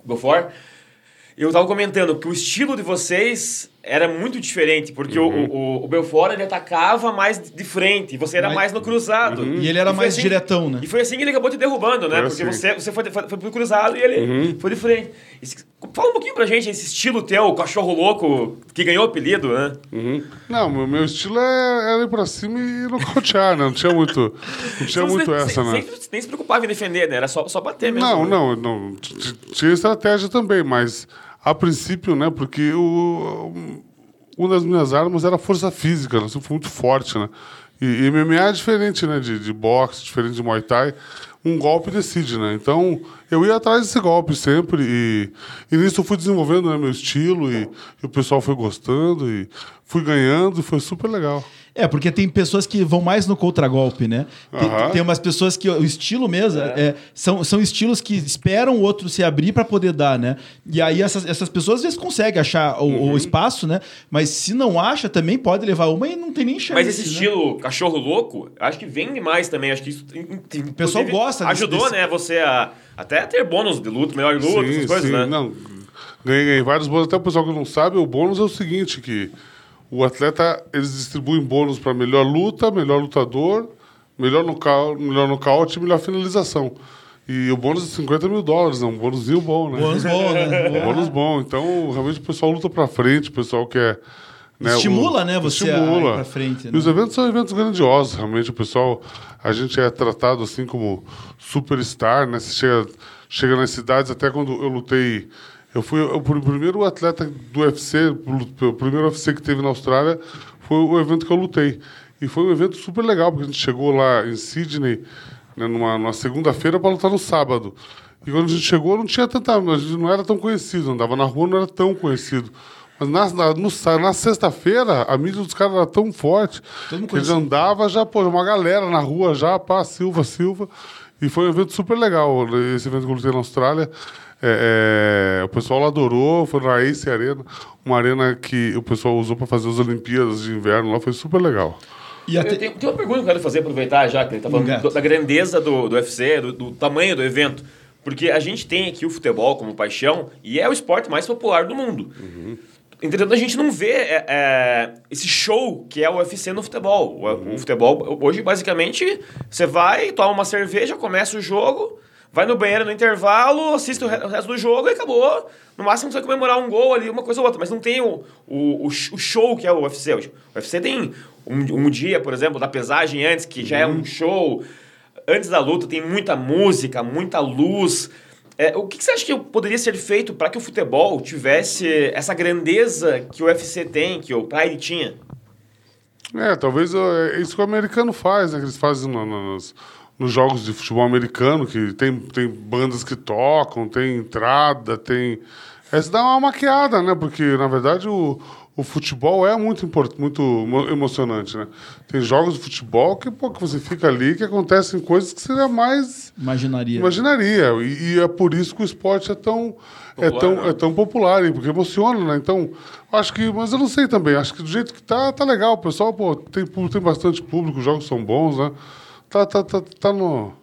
o Belfort. Eu estava comentando que o estilo de vocês era muito diferente, porque uhum. o, o, o, Belfort ele atacava mais de frente, você era mais, mais no cruzado.
Uhum. E ele era e mais
assim,
diretão, né?
E foi assim que ele acabou te derrubando, né? Foi porque assim. você, você foi, foi, foi pro cruzado e ele uhum. foi de frente. Esse, fala um pouquinho pra gente esse estilo teu, o cachorro louco, que ganhou o apelido, né?
Uhum. Não, meu, meu estilo é, era ir pra cima e nocautear, né? Não tinha muito, não tinha muito essa, sem, né?
Sem, nem se preocupava em defender, né? Era só, só bater mesmo.
Não,
né?
não, não. Tinha estratégia também, mas a princípio, né? Porque o uma das minhas armas era a força física, né? Eu fui muito forte, né? E, MMA é diferente, né? De, de boxe, diferente de Muay Thai. Um golpe decide, né? Então, eu ia atrás desse golpe sempre. E, e nisso eu fui desenvolvendo né, meu estilo e, e o pessoal foi gostando e fui ganhando e foi super legal.
É, porque tem pessoas que vão mais no contragolpe, né? Tem, uhum. tem umas pessoas que o estilo mesmo é. É, são, são estilos que esperam o outro se abrir para poder dar, né? E aí essas, essas pessoas às vezes conseguem achar o, uhum. o, espaço, né? Mas se não acha, também pode levar uma e não tem nem chance.
Mas esse né? estilo cachorro louco, acho que vende mais também. Acho que isso.
O pessoal gosta
Ajudou, desse... né? Você a até ter bônus de luta, melhor luta, sim, essas coisas, sim. né? Não,
ganhei, ganhei vários bônus. Até o pessoal que não sabe, o bônus é o seguinte: que o atleta, eles distribuem bônus para melhor luta, melhor lutador, melhor nocaute, melhor nocaute e melhor finalização. E o bônus de 50 mil dólares, é um bônusinho bom, né?
Bônus bom, né?
Um bônus bom. Então, realmente o pessoal luta pra frente, o pessoal quer. Né,
Estimula,
o-
né, você
estimula.
pra frente,
E
né?
os eventos são eventos grandiosos, realmente. O pessoal, a gente é tratado assim como superstar, né? Você chega, chega nas cidades, até quando eu lutei. Eu fui o pr- primeiro atleta do UFC, o primeiro UFC que teve na Austrália, foi o evento que eu lutei. E foi um evento super legal, porque a gente chegou lá em Sydney, né, numa, numa segunda-feira, para lutar no sábado. E quando a gente chegou, não tinha tanta. A gente não era tão conhecido, andava na rua, não era tão conhecido. Mas na, na, no na sexta-feira, a mídia dos caras era tão forte que eles andava já, pô, uma galera na rua já, pá, Silva, Silva. E foi um evento super legal, esse evento que eu lutei na Austrália. É, é, o pessoal adorou, foi na Ace Arena, uma arena que o pessoal usou para fazer as Olimpíadas de Inverno lá, foi super legal.
E
Eu
até-
tenho, tem uma pergunta que eu quero fazer, aproveitar já, que ele tá falando do- da grandeza do, do UFC, do, do tamanho do evento. Porque a gente tem aqui o futebol como paixão e é o esporte mais popular do mundo. Entretanto, a gente não vê é, é, esse show que é o UFC no futebol. O, o futebol, hoje, basicamente, você vai, toma uma cerveja, começa o jogo, vai no banheiro no intervalo, assiste o re- o resto do jogo e acabou. No máximo, você vai comemorar um gol ali, uma coisa ou outra. Mas não tem o, o, o sh- o show que é o UFC. O UFC tem um, um dia, por exemplo, da pesagem antes, que já é um show. Antes da luta tem muita música, muita luz. É, o que, que você acha que poderia ser feito para que o futebol tivesse essa grandeza que o UFC tem, que o Pride tinha?
É, talvez é isso que o americano faz, né? Que eles fazem no- no- nos, nos jogos de futebol americano, que tem, tem bandas que tocam, tem entrada, tem. É, se dá uma maquiada, né? Porque, na verdade, o, o futebol é muito, import, muito emo- emocionante, né? Tem jogos de futebol que, pô, que você fica ali que acontecem coisas que você jamais
Imaginaria.
imaginaria. E, e é por isso que o esporte é tão, é
Popular,
tão,
né?
é tão popular, hein? porque emociona, né? Então, acho que. Mas eu não sei também. Acho que do jeito que tá, tá legal. O pessoal, pô, tem, tem bastante público, os jogos são bons, né? Tá, tá, tá, tá no.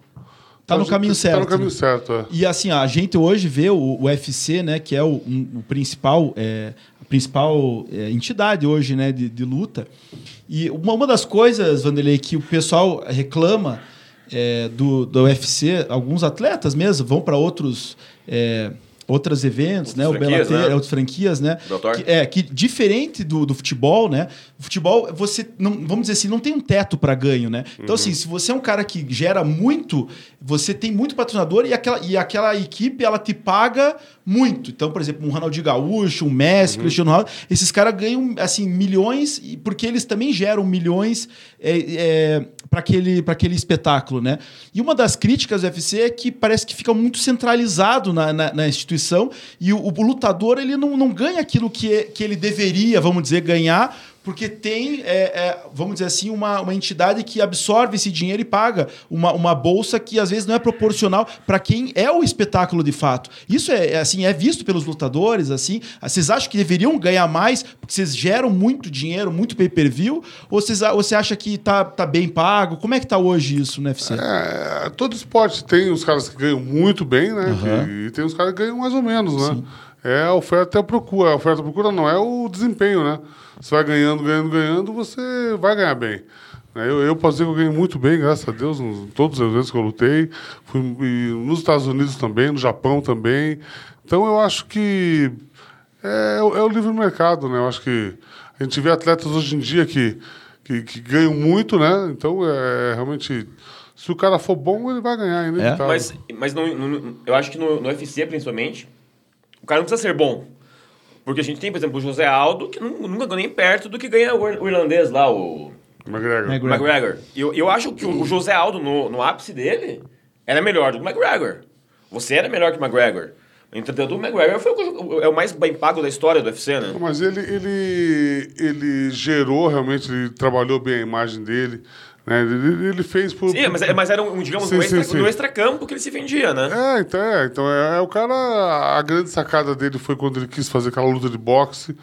Tá no caminho certo,
Tá no caminho
né?
certo, é.
E assim, a gente hoje vê o, o UFC, né, que é o, um- o principal, é, a principal é, entidade hoje, né, de, de luta. E uma, uma das coisas, Vanderlei, que o pessoal reclama é, do, do UFC, alguns atletas mesmo vão para outros é, outros eventos, né, o Bellator,
né?
outras franquias, né, que, é que diferente do, do futebol, né, o futebol você não, vamos dizer assim, não tem um teto para ganho, né. Então assim, se você é um cara que gera muito, você tem muito patrocinador e aquela, e aquela equipe ela te paga muito. Então, por exemplo, um Ronaldinho Gaúcho, um Messi, Cristiano Ronaldo, esses caras ganham assim milhões porque eles também geram milhões é, para aquele, pra aquele espetáculo, né? E uma das críticas do UFC é que parece que fica muito centralizado na, na, na instituição e o, o lutador ele não, não ganha aquilo que, que ele deveria, vamos dizer, ganhar porque tem, é, é, vamos dizer assim, uma, uma entidade que absorve esse dinheiro e paga uma, uma bolsa que às vezes não é proporcional para quem é o espetáculo de fato. Isso é, é, assim é visto pelos lutadores, assim. Vocês acham que deveriam ganhar mais porque vocês geram muito dinheiro, muito pay-per-view? Ou vocês, você acha que tá, tá bem pago? Como é que tá hoje isso no UFC?
É, todo esporte tem os caras que ganham muito bem, né?
Aham.
E, tem os caras que ganham mais ou menos, né? É a oferta e a procura. A oferta e a procura não é o desempenho, né? Você vai ganhando, ganhando, ganhando, você vai ganhar bem. Eu, eu posso dizer que eu ganhei muito bem, graças a Deus, em todos os eventos que eu lutei. Fui e nos Estados Unidos também, no Japão também. Então eu acho que é, o- é o livre mercado, né? Eu acho que a gente vê atletas hoje em dia que, que, que ganham muito, né? Então é realmente. Se o cara for bom, ele vai ganhar, é inevitável.
Mas, mas no- no- eu acho que no, no UFC, principalmente, o cara não precisa ser bom. Porque a gente tem, por exemplo, o José Aldo, que nu- nunca ganhou nem perto do que ganha o, ir- o irlandês lá, o
McGregor.
McGregor.
McGregor. Eu, eu acho que o José Aldo, no, no ápice dele, era melhor do que o McGregor. Você era melhor que o McGregor. Entretanto, o McGregor foi o, é o mais bem pago da história do UFC, né?
Mas ele, ele, ele gerou realmente, ele trabalhou bem a imagem dele. Né? Ele, ele fez por.
Sim, mas, mas era um, digamos,
Sim, sim,
extra,
sim.
no extracampo que ele se vendia, né?
É, então é. Então é, é o cara. A grande sacada dele foi quando ele quis fazer aquela luta de boxe.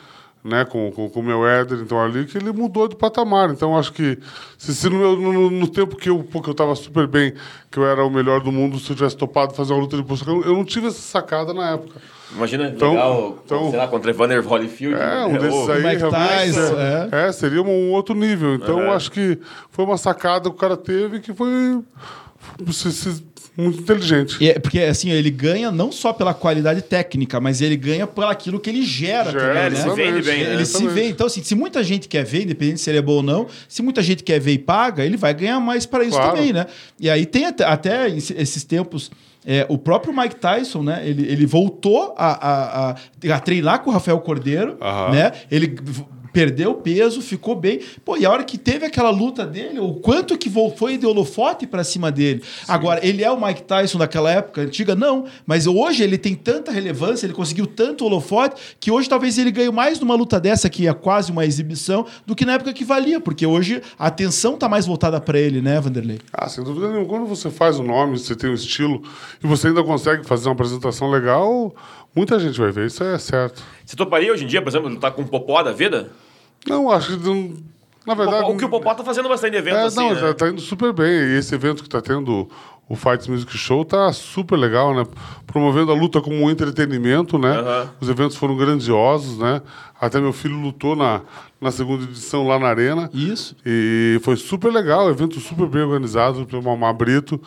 Né, com, com, com o meu Éder, então ali, que ele mudou de patamar. Então acho que se, se no, meu- no, no tempo que eu, que eu tava super bem, que eu era o melhor do mundo, se eu tivesse topado fazer uma luta de postura, eu não tive essa sacada na época.
Imagina,
Então-
legal,
então-
sei lá, contra Evander Holyfield.
É, um
né?
desses aí
Mike
realmente
Tyson,
é, é, seria um outro nível. Então
Uhum.
acho que foi uma sacada que o cara teve que foi se- se- muito inteligente.
E é- porque assim, ele ganha não só pela qualidade técnica, mas ele ganha por aquilo que ele gera,
Gera,
também,
É, ele
né?
se vende bem, né?
Ele se vê, então assim, se muita gente quer ver, independente se ele é bom ou não, se muita gente quer ver e paga, ele vai ganhar mais para isso
Claro.
também, né? E aí tem até, até esse- esses tempos, é, o próprio Mike Tyson, né? Ele, ele voltou a, a, a, a treinar com o Rafael Cordeiro,
Aham.
né? Ele perdeu peso, ficou bem. Pô, e a hora que teve aquela luta dele, o quanto que foi de holofote pra cima dele. Agora, ele é o Mike Tyson daquela época antiga? Não. Mas hoje ele tem tanta relevância, ele conseguiu tanto holofote, que hoje talvez ele ganhe mais numa luta dessa, que é quase uma exibição, do que na época que valia. Porque hoje a atenção tá mais voltada pra ele, né, Vanderlei?
Ah, sem dúvida nenhuma. Quando você faz o nome, você tem um estilo e você ainda consegue fazer uma apresentação legal, muita gente vai ver. Isso é certo.
Você toparia hoje em dia, por exemplo, lutar com o Popó da vida?
Não, acho que. não- Na verdade.
o que o Popó tá fazendo bastante evento
É,
assim,
não,
né?
tá, indo super bem. E esse evento que tá tendo, o Fights Music Show, tá super legal, né? Promovendo a luta como um entretenimento, né?
Aham.
Os eventos foram grandiosos, né? Até meu filho lutou na, na segunda edição lá na Arena.
Isso.
E foi super legal, evento super bem organizado pelo Mamá Brito,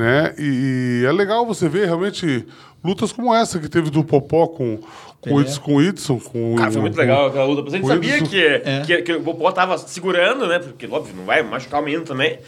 né? E, é legal você ver realmente lutas como essa que teve do Popó com, com, o
Pelé.
Edson, com o Edson. Com,
Cara, foi muito
com-
legal aquela luta. A gente
o
sabia
Edson-
que,
É.
que, que o Popó tava segurando, né? Porque, óbvio, não vai machucar o menino também.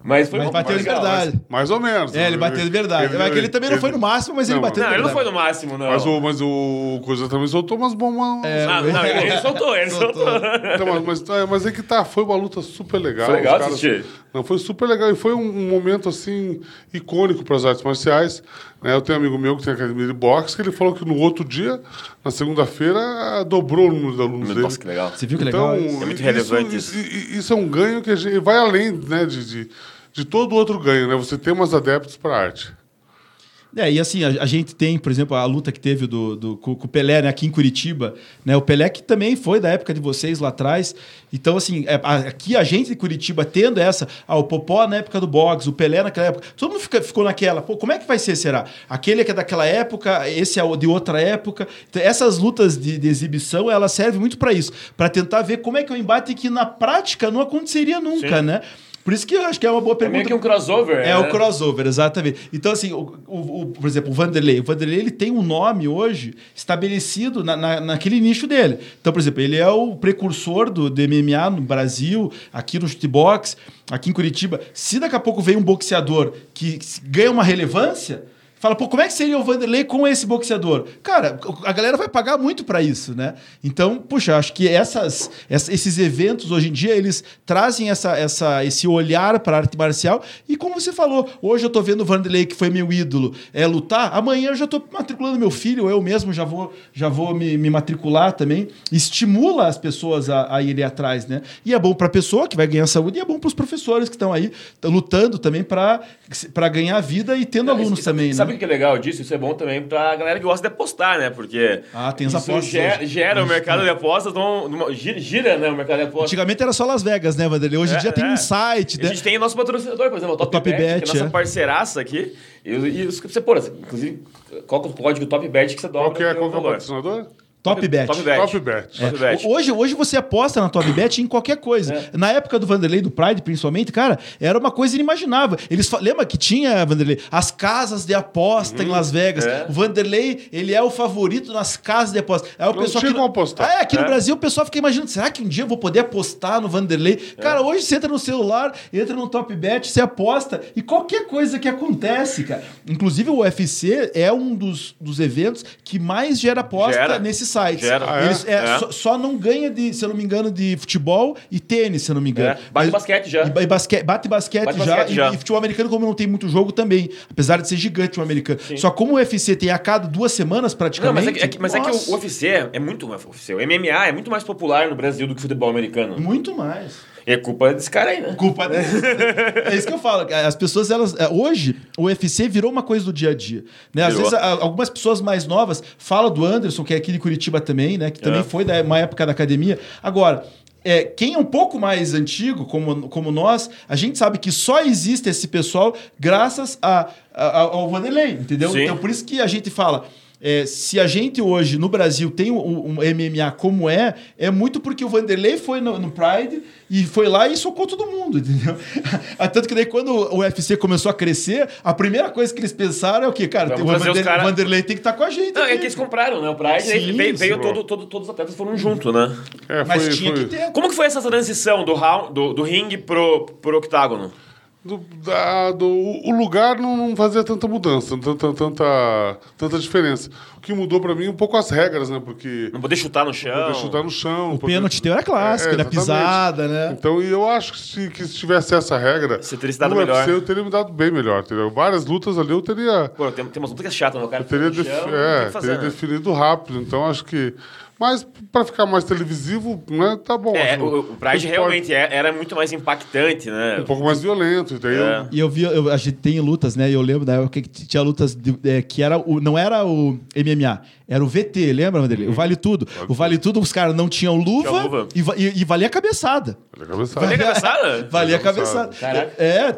Mas foi
Mas
muito
bateu de
legal,
verdade.
Mais ou menos.
É, ele bateu de verdade. Mas que ele também não foi no máximo, mas ele
Não,
bateu
Não,
de
ele não
verdade.
foi no máximo, não.
Mas o, mas o Coisa também soltou umas bombas.
É,
Ah, não, ele, ele soltou, ele soltou.
Então, mas, mas, é, mas é que tá, foi uma luta super legal.
Foi legal
Os caras-
assistir.
Não, foi super legal e foi um, um momento assim icônico para as artes marciais. né? Eu tenho um amigo meu que tem academia de boxe que ele falou que no outro dia, na segunda-feira, dobrou o número de alunos dele.
Nossa, que legal.
Você viu que
Então,
legal? isso?
É muito
isso-
relevante
isso.
isso.
Isso é um ganho que a gente vai além né, de, de, de todo outro ganho, né? Você tem umas adeptos para arte.
É, e assim, a, a gente tem, por exemplo, a luta que teve do, do, com, com o Pelé né, aqui em Curitiba, né? O Pelé que também foi da época de vocês lá atrás. Então, assim, é, a- aqui a gente de Curitiba tendo essa, ah, o Popó na época do boxe, o Pelé naquela época, todo mundo fica- ficou naquela, pô, como é que vai ser, será? Aquele que é daquela época, esse é de outra época. Então, essas lutas de, de exibição, elas servem muito para isso, para tentar ver como é que é o embate que na prática não aconteceria nunca,
Sim.
né? Por isso que eu acho que é uma boa
É
pergunta.
meio que um crossover.
É
né?
o crossover, exatamente. Então, assim, o, o- o- por exemplo, o Vanderlei. O Vanderlei ele tem um nome hoje estabelecido na, na- naquele nicho dele. Então, por exemplo, ele é o precursor do, do MMA no Brasil, aqui no shootbox, aqui em Curitiba. Se daqui a pouco vem um boxeador que ganha uma relevância. Fala, pô, como é que seria o Vanderlei com esse boxeador? Cara, a galera vai pagar muito pra isso, né? Então, puxa, acho que essas, essa- esses eventos hoje em dia, eles trazem essa, essa, esse olhar para arte marcial. E como você falou, hoje eu tô vendo o Vanderlei, que foi meu ídolo, é lutar. Amanhã eu já tô matriculando meu filho, eu mesmo já vou, já vou me, me matricular também. Estimula as pessoas a, a irem atrás, né? E é bom pra pessoa que vai ganhar saúde e é bom pros professores que estão aí lutando também para ganhar vida e tendo alunos
Sabe-
também,
Sabe
né?
o que é legal disso? Isso é bom também pra galera que gosta de apostar, né? Porque.
Ah, tem as
isso
apostas
Gera, gera o mercado de apostas, numa- gira, gira, né? O mercado de apostas.
Antigamente era só Las Vegas, né, Vanderlei? Hoje em
É,
dia tem
é.
um site,
A
né?
gente tem nosso patrocinador, por exemplo, o Top,
Top
Bet,
Bet,
que é a nossa
é.
parceiraça aqui. E, e os que você, pô, inclusive, qual que é o código Top Bet que você dobra
Qual que é,
o
qual é o patrocinador?
Top Bet.
Top Bet.
Top Bet.
Top Bet.
Hoje, hoje você aposta na Top Bet em qualquer coisa.
É.
Na época do Vanderlei, do Pride, principalmente, cara, era uma coisa inimaginável. Eles lembra que tinha, Vanderlei, as casas de aposta em Las Vegas.
É.
O Vanderlei, ele é o favorito nas casas de aposta. Aí o
Não
pessoal
tinha
aqui,
apostar.
É, aqui no
É.
Brasil o pessoal fica imaginando, será que um dia eu vou poder apostar no Vanderlei?
É.
Cara, hoje você entra no celular, entra no Top Bet, você aposta e qualquer coisa que acontece, cara. Inclusive o UFC é um dos, dos eventos que mais gera aposta
Gera.
nesse site.
Gera.
Ah, é?
Eles, é,
É.
Só, só não ganha de, se eu não me engano, de futebol e tênis, se eu não me engano.
É, bate basquete já.
E, e basque- bate basquete
Bate
já,
basquete
e,
já.
e futebol americano, como não tem muito jogo também. Apesar de ser gigante o americano. Só como o UFC tem a cada duas semanas
Não,
praticamente.
mas é que, é mas é que o UFC é muito. O UFC, o MMA é muito mais popular no Brasil do que o futebol americano.
Muito mais.
É culpa desse cara aí, né?
Culpa deles. é isso que eu falo. As pessoas, elas. é, Hoje, o UFC virou uma coisa do dia a dia. Né? Às
Virou.
vezes, algumas pessoas mais novas falam do Anderson, que é aqui de Curitiba também, né? Que também
É.
foi da uma época da academia. Agora. É, quem é um pouco mais antigo, como, como nós, a gente sabe que só existe esse pessoal graças a, a- ao Vanderlei, entendeu?
Sim.
Então, por isso que a gente fala. É, se a gente hoje no Brasil tem um, um MMA como é, é muito porque o Vanderlei foi no, no Pride e foi lá e socou todo mundo, entendeu? Tanto que daí quando o UFC começou a crescer, a primeira coisa que eles pensaram é o quê? Cara, o,
trazer os
Vander-
cara-
o Vanderlei tem que estar com a gente.
Não, é
aqui.
que eles compraram, né? O Pride
Sim,
aí veio, veio
sim.
todo, todo- todos os atletas foram junto, né?
É,
Mas
foi-
tinha
foi-
que ter.
Como que foi essa transição do, round, do, do ringue pro, pro octágono?
Do, da- do- o lugar não, não fazia tanta mudança, tanta, tanta, tanta diferença. O que mudou pra mim um pouco as regras, né? Porque
Não poder chutar no chão.
poder chutar no chão.
O pênalti teu era clássico, né?
exatamente.
Pisada, né?
Então, e eu acho que se, que se tivesse essa regra,
Você teria se dado
no
melhor.
UFC eu teria me dado bem melhor. Entendeu? Várias lutas ali eu teria,
Pô, tem, tem umas lutas que é chata, né? O cara
eu teria, defi-
chão,
é,
fazer,
teria
né?
definido rápido. Então, acho que. Mas pra ficar mais televisivo, né, tá bom.
É,
Acho
o, o Pride realmente é- era muito mais impactante, né?
Um pouco mais violento. E daí eu-
É.
E eu vi, eu- a gente tem lutas, né? E eu lembro da época que tinha lutas de- é, que era o, não era o MMA, era o VT, lembra, Vanderlei? O Vale Tudo. O Vale Tudo, os caras não tinham luva,
Tinha luva.
E, e- e valia a cabeçada.
Olha a cabeçada.
Valia a cabeçada?
Valia a
cabeçada.
Caraca.
É,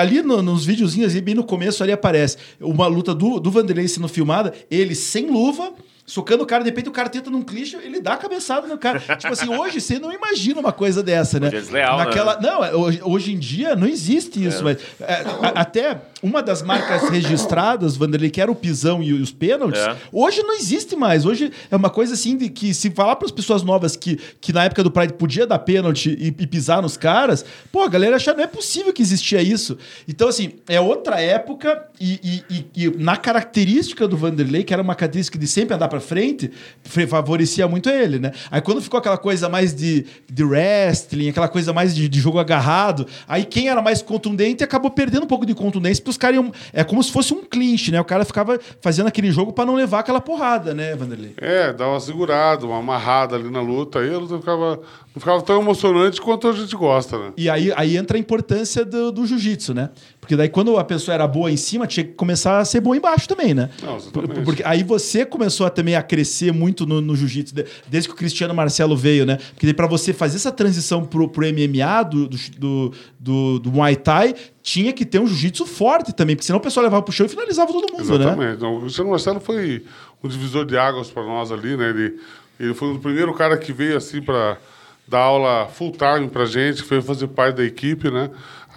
ali no- nos videozinhos, bem no começo, ali aparece uma luta do, do Vanderlei sendo filmada, ele sem luva, socando o cara, de repente o cara tenta num clichê, ele dá a cabeçada no cara. tipo assim, hoje você não imagina uma coisa dessa, né?
Hoje é desleal,
Naquela, Não, é, hoje, hoje em dia não existe isso, mas é, a- até uma das marcas registradas, Vanderlei, que era o pisão e os pênaltis,
É.
hoje não existe mais. Hoje é uma coisa assim de que se falar para as pessoas novas que, que na época do Pride podia dar pênalti e, e pisar nos caras, pô, a galera achar não é possível que existia isso. Então, assim, é outra época e, e- e- na característica do Vanderlei, que era uma característica de sempre andar para frente, favorecia muito ele, né? Aí quando ficou aquela coisa mais de, de wrestling, aquela coisa mais de, de jogo agarrado, aí quem era mais contundente acabou perdendo um pouco de contundência, porque os caras iam. É como se fosse um clinch, né? O cara ficava fazendo aquele jogo para não levar aquela porrada, né, Vanderlei?
É, dava uma segurada, uma amarrada ali na luta. Aí a luta ficava, não ficava tão emocionante quanto a gente gosta, né?
E aí, aí entra a importância do, do jiu-jitsu, né? Porque daí quando a pessoa era boa em cima, tinha que começar a ser boa embaixo também, né?
Não, exatamente.
Por- Porque aí você começou a, também a crescer muito no, no jiu-jitsu, de- desde que o Cristiano Marcelo veio, né? Porque daí pra você fazer essa transição pro, pro MMA do, do, do, do- Muay Thai, tinha que ter um jiu-jitsu forte também, porque senão o pessoal levava pro chão e finalizava todo mundo, né?
Exatamente. Então, o Cristiano Marcelo foi um divisor de águas para nós ali, né? Ele, ele foi o primeiro cara que veio assim para dar aula full time pra gente, que veio fazer parte da equipe, né?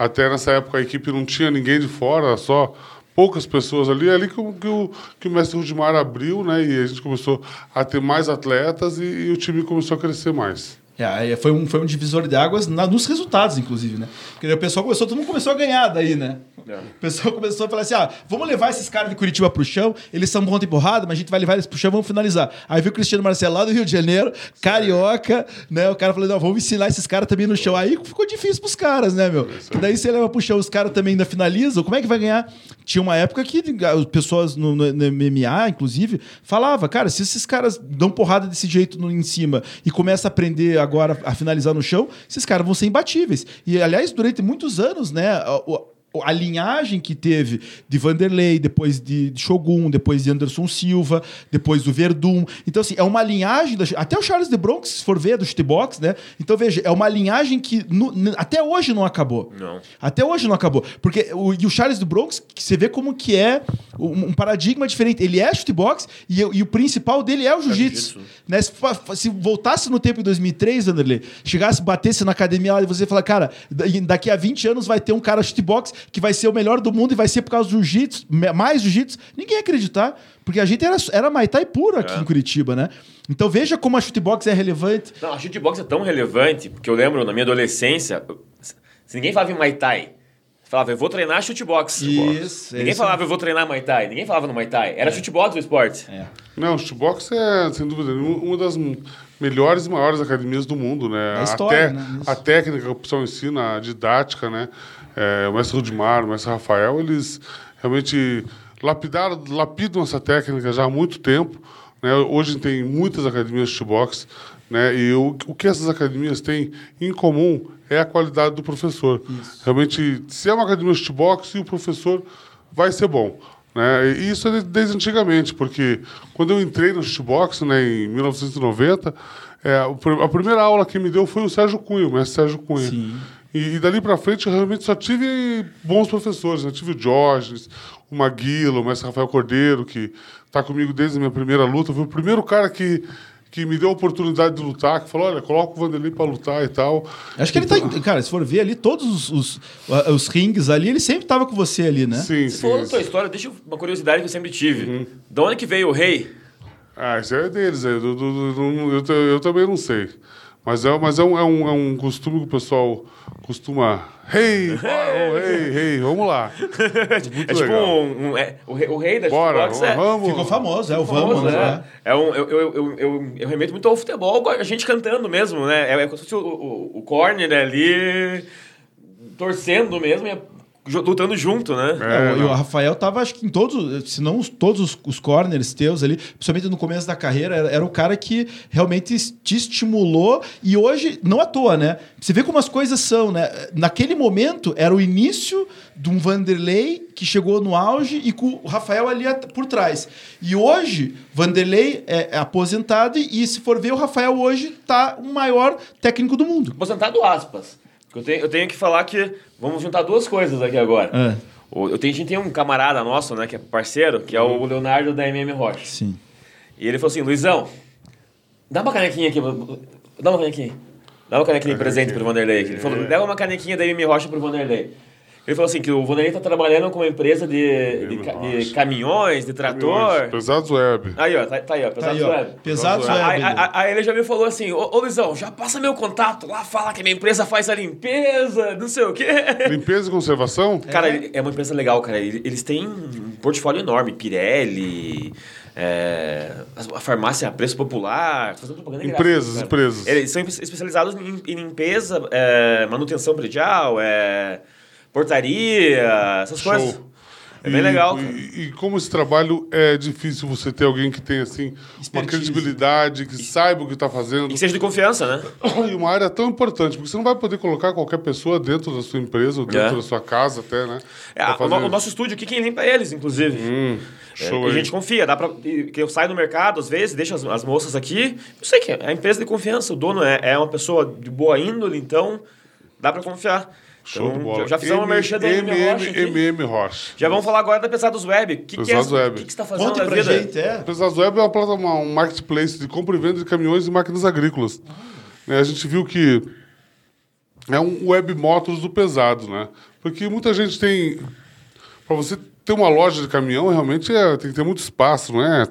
Até nessa época a equipe não tinha ninguém de fora, só poucas pessoas ali. É ali que, o- que, o, que o mestre Rudimar abriu, né? E a gente começou a ter mais atletas e, e o time começou a crescer mais.
É, foi um, foi um divisor de águas na- nos resultados, inclusive, né? Porque o pessoal começou, todo mundo começou a ganhar daí, né?
É.
O pessoal começou a falar assim: ah, vamos levar esses caras de Curitiba pro chão, eles são bons de porrada, mas a gente vai levar eles pro chão, vamos finalizar. Aí viu o Cristiano Marcelo lá do Rio de Janeiro, carioca, né? O cara falou: não, vamos ensinar esses caras também no chão. Aí ficou difícil pros caras, né, meu? Que daí você leva pro chão, os caras também ainda finalizam, como é que vai ganhar? Tinha uma época que as pessoas no, no- no MMA, inclusive, falava, cara, se esses caras dão porrada desse jeito no- em cima e começa a aprender agora a finalizar no chão, esses caras vão ser imbatíveis. E, aliás, durante muitos anos, né, a, linhagem que teve de Vanderlei, depois de de Shogun, depois de Anderson Silva, depois do Verdun. Então, assim, é uma linhagem. da- até o Charles de Bronx, se for ver, do shootbox, né? Então, veja, é uma linhagem que no- até hoje não acabou.
Não.
Até hoje não acabou. Porque o, e o Charles do Bronx, você vê como que é um, um paradigma diferente. Ele é shootbox e, o- e o principal dele é o jiu-jitsu.
jiu-jitsu.
né? se, se voltasse no tempo em 2003, Vanderlei, chegasse, batesse na academia lá e você falar, cara, da- daqui a 20 anos vai ter um cara shootbox que vai ser o melhor do mundo e vai ser por causa do jiu-jitsu, mais jiu-jitsu. Ninguém ia acreditar. Porque a gente era, era Muay Thai puro aqui
É.
em Curitiba, né? Então veja como a shootbox é relevante.
Não, a shootbox é tão relevante, porque eu lembro na minha adolescência, se ninguém falava em Muay Thai, falava, eu vou treinar shootbox.
Isso,
Ninguém
isso.
falava, eu vou treinar Muay Thai. Ninguém falava no Muay Thai. Era shootbox o esporte.
É.
Não, o shootbox é, sem dúvida, uma das melhores e maiores academias do mundo, né?
História,
a,
né?
A técnica que o pessoal ensina, a didática, né? É, o mestre Rudimar, o mestre Rafael, eles realmente lapidaram, lapidam essa técnica já há muito tempo, Né? Hoje tem muitas academias de shootbox, né? E o, o que essas academias têm em comum é a qualidade do professor. Isso. Realmente, se é uma academia de shootbox, o professor vai ser bom. Né? E isso é desde antigamente, porque quando eu entrei no shootbox, né, em 1990, é, a primeira aula que me deu foi o Sérgio Cunha, o mestre Sérgio Cunha. Sim. E, e dali para frente, eu realmente só tive bons professores. Né? tive o Jorge, o Maguila, o mestre Rafael Cordeiro, que está comigo desde a minha primeira luta. Foi o primeiro cara que que me deu a oportunidade de lutar, que falou, olha, coloca o Vanderlei para lutar e tal.
Acho que então... ele tá, cara, se for ver ali, todos os, os, os rings ali, ele sempre tava com você ali, né?
Sim, você sim. da tua história, deixa uma curiosidade que eu sempre tive. Uhum. De onde que veio o rei?
Ah, isso é deles, é, do, do, eu, eu, também não sei. Mas é, mas é, um, é, um, é um costume que o pessoal costuma. Hey, oh, hey, hey, vamos lá.
Muito é tipo um, um é, o, rei, o rei da Bora,
vamos, é, vamos. Ficou famoso, é o famoso, vamos, né?
É, um, eu, eu, eu, eu, eu remeto muito ao futebol, a gente cantando mesmo, né? É, é como se o, o, o corner ali torcendo mesmo, e lutando junto, né?
É, é, o Rafael tava, acho que em todos, se não todos os, os corners teus ali, principalmente no começo da carreira, era, era, o cara que realmente te estimulou e hoje, não à toa, né? Você vê como as coisas são, né? Naquele momento, era o início de um Vanderlei que chegou no auge e com o Rafael ali por trás. E hoje, Vanderlei é, é aposentado e, se for ver, o Rafael hoje tá o maior técnico do mundo.
Aposentado aspas. Eu tenho, eu tenho que falar que vamos juntar duas coisas aqui agora. É. eu tenho, a gente tem um camarada nosso, né, que é parceiro, que é o uhum. Leonardo da MM Rocha.
Sim.
E ele falou assim, Luizão, dá uma canequinha aqui, dá uma canequinha. Dá uma canequinha de presente pro Vanderlei. Ele falou, dá uma canequinha da MM Rocha pro Vanderlei. Ele falou assim que o Vanderlei está trabalhando com uma empresa de, de, de, caminhões, de trator.
Pesados Web.
Aí, ó, tá, tá aí, ó, Pesados tá aí, Web.
Pesados Web. Aí,
aí, aí, ele já me falou assim, ô, ô Luizão, já passa meu contato lá, fala que minha empresa faz a limpeza, não sei o quê.
Limpeza e conservação?
Cara, é, é uma empresa legal, cara. Eles têm um portfólio enorme, Pirelli... É, a farmácia a preço popular,
fazendo propaganda Empresas, empresas.
Eles são especializados em, em limpeza, é, manutenção predial, é, portaria, essas Show. coisas. É bem legal.
E, e, como esse trabalho é difícil você ter alguém que tenha assim uma credibilidade, que e, saiba o que está fazendo. E
que seja de confiança, né?
E uma área tão importante, porque você não vai poder colocar qualquer pessoa dentro da sua empresa ou dentro é. da sua casa até, né?
É, o, o, nosso estúdio aqui, quem limpa é eles, inclusive. Hum, é, show é, a gente confia, dá para que eu saio no mercado às vezes, deixo as, as, moças aqui. Eu sei que é a empresa de confiança, o dono é, é uma pessoa de boa índole, então dá para confiar.
Show então, de bola.
Já fizemos uma merchan da MM Rocha.
MM Rocha.
Já vamos falar agora da Pesados Web. O que, que, é,
Web.
que, que você está fazendo
Conta
na
pra
vida?
gente, é.
Pesados Web é uma plataforma, um marketplace de compra e venda de caminhões e máquinas agrícolas. Ah. A gente viu que é um web motors do pesado, né? Porque muita gente tem... Para você ter uma loja de caminhão, realmente é, tem que ter muito espaço, não é?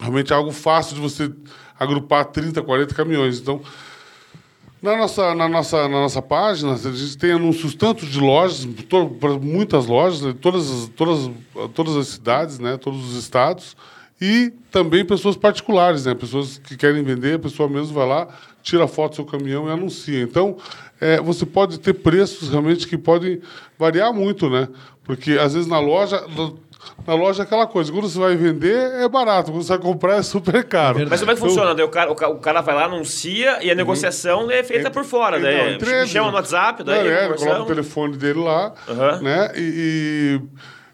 Realmente é algo fácil de você agrupar 30, 40 caminhões. Então, na nossa, na, nossa, na nossa página, a gente tem anúncios tanto de lojas, to, muitas lojas, todas, todas, todas as cidades, né, todos os estados, e também pessoas particulares, né, pessoas que querem vender, a pessoa mesmo vai lá, tira foto do seu caminhão e anuncia. Então, é, você pode ter preços realmente que podem variar muito, né? Porque às vezes na loja na loja é aquela coisa, quando você vai vender é barato, quando você vai comprar é super caro.
Mas como é que então, funciona? o, cara, o, cara vai lá, anuncia e a uhum. negociação uhum. é feita por fora. Então, daí, entre chama no WhatsApp, daí
é, coloca o telefone dele lá, uhum. né? E,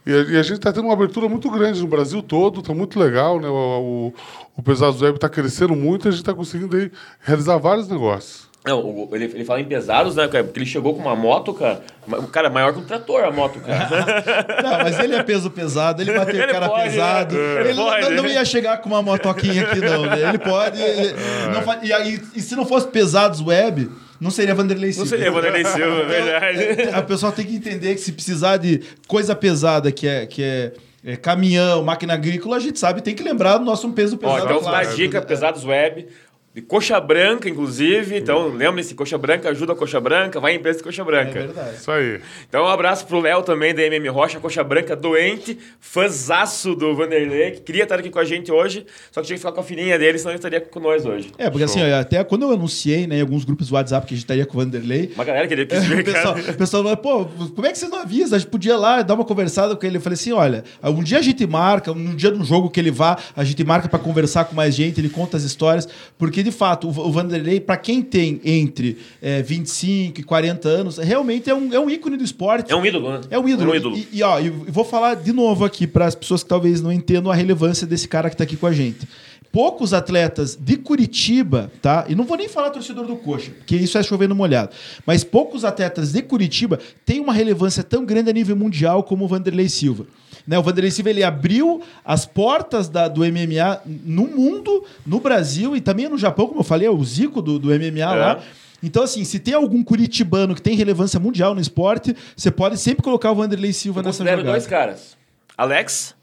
e, e, a gente está tendo uma abertura muito grande no Brasil todo, está muito legal, né? O, o, o Pesados Web está crescendo muito e a gente está conseguindo aí realizar vários negócios.
Não, ele, ele fala em pesados, né, Porque ele chegou com uma moto, cara. O cara é maior que um trator, a moto, cara.
não, mas ele é peso pesado, ele bateu ele o cara pode, pesado. Né? Ele, ele pode, não, não, ia chegar com uma motoquinha aqui, não. Né? Ele pode. Ele, é. não, e, e, e, se não fosse pesados web. Não seria Vanderlei Silva.
Não seria Vanderlei Silva, é verdade.
A pessoa tem que entender que se precisar de coisa pesada, que é, que é é, caminhão, máquina agrícola, a gente sabe, tem que lembrar do nosso peso pesado. Ó,
então, claro. dica, pesados web, de coxa branca, inclusive. Então, lembre-se, coxa branca ajuda a coxa branca, vai em empresa de coxa
É
branca.
verdade.
Isso aí.
Então, um abraço pro Léo também, da MM Rocha, coxa branca doente, fãzaço do Vanderlei, que queria estar aqui com a gente hoje, só que tinha que ficar com a filhinha dele, senão ele estaria com nós hoje.
É, porque
Show.
assim, até quando eu anunciei, né, em alguns grupos do WhatsApp que a gente estaria com o Vanderlei,
Uma galera queria que
É, o pessoal, o pessoal fala, pô, como é que vocês não avisam? A gente podia ir lá dar uma conversada com ele. Eu falei assim: olha, um dia a gente marca, um dia de um jogo que ele vá, a gente marca pra conversar com mais gente, ele conta as histórias, porque de fato, o, Vanderlei, pra quem tem entre é, 25 e 40 anos, realmente é um, é um ícone do esporte.
É um ídolo, né?
É um ídolo.
É um ídolo.
E, e, ó, e vou falar de novo aqui para as pessoas que talvez não entendam a relevância desse cara que está aqui com a gente. Poucos atletas de Curitiba, tá? E não vou nem falar torcedor do Coxa, porque isso é chovendo molhado. Mas poucos atletas de Curitiba têm uma relevância tão grande a nível mundial como o Vanderlei Silva. Né, o Vanderlei Silva ele abriu as portas da- do MMA no mundo, no Brasil e também no Japão, como eu falei, é o Zico do, do MMA
É.
lá. Então, assim, se tem algum curitibano que tem relevância mundial no esporte, você pode sempre colocar o Vanderlei Silva
Eu
nessa jogada.
dois caras, Alex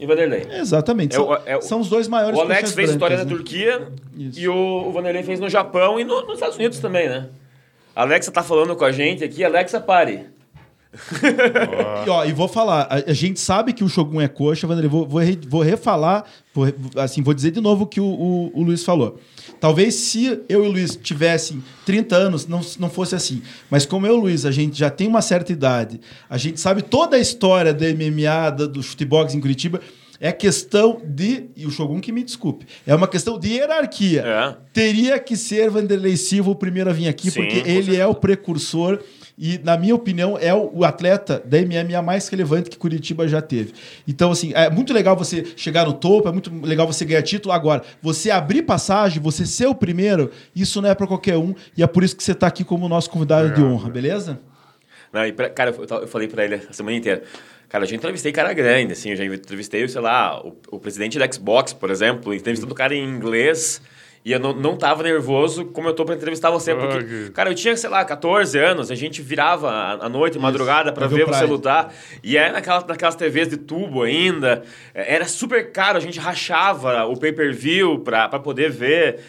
e Vanderlei.
Exatamente.
É
São,
o- é o-
são os dois maiores
O Alex fez história na
né?
Turquia
Isso.
e o, o Vanderlei fez no Japão e no- nos Estados Unidos também, né? Alexa tá falando com a gente aqui, Alexa pare.
E, ó, e vou falar, a, a gente sabe que o Shogun é coxa, Vanderlei, vou, vou, re- vou refalar, vou, assim, vou dizer de novo o que o, o, o Luiz falou. Talvez se eu e o Luiz tivessem 30 anos, não, não fosse assim. Mas como eu e o Luiz, a gente já tem uma certa idade, a gente sabe toda a história do MMA, da- do chutebox em Curitiba, é questão de, e o Shogun que me desculpe, é uma questão de hierarquia.
É.
Teria que ser Vanderlei Silva o primeiro a vir aqui,
Sim,
porque ele é o precursor e, na minha opinião, é o, atleta da MMA mais relevante que Curitiba já teve. Então, assim, é muito legal você chegar no topo, é muito legal você ganhar título. Agora, você abrir passagem, você ser o primeiro, isso não é para qualquer um. E é por isso que você está aqui como nosso convidado de honra, beleza?
Não, e pra- cara, eu, falei pra ele a semana inteira. Cara, eu já entrevistei cara grande, assim, eu já entrevistei, sei lá, o, o presidente da Xbox, por exemplo, entrevistando o cara em inglês. E eu não, não tava nervoso como eu tô pra entrevistar você. Porque,
Ok.
cara, eu tinha, sei lá, 14 anos, a gente virava à noite, madrugada, pra
pra ver
você lutar. E era naquelas, naquelas TVs de tubo ainda. É, Era super caro, a gente rachava o pay-per-view pra, pra poder ver.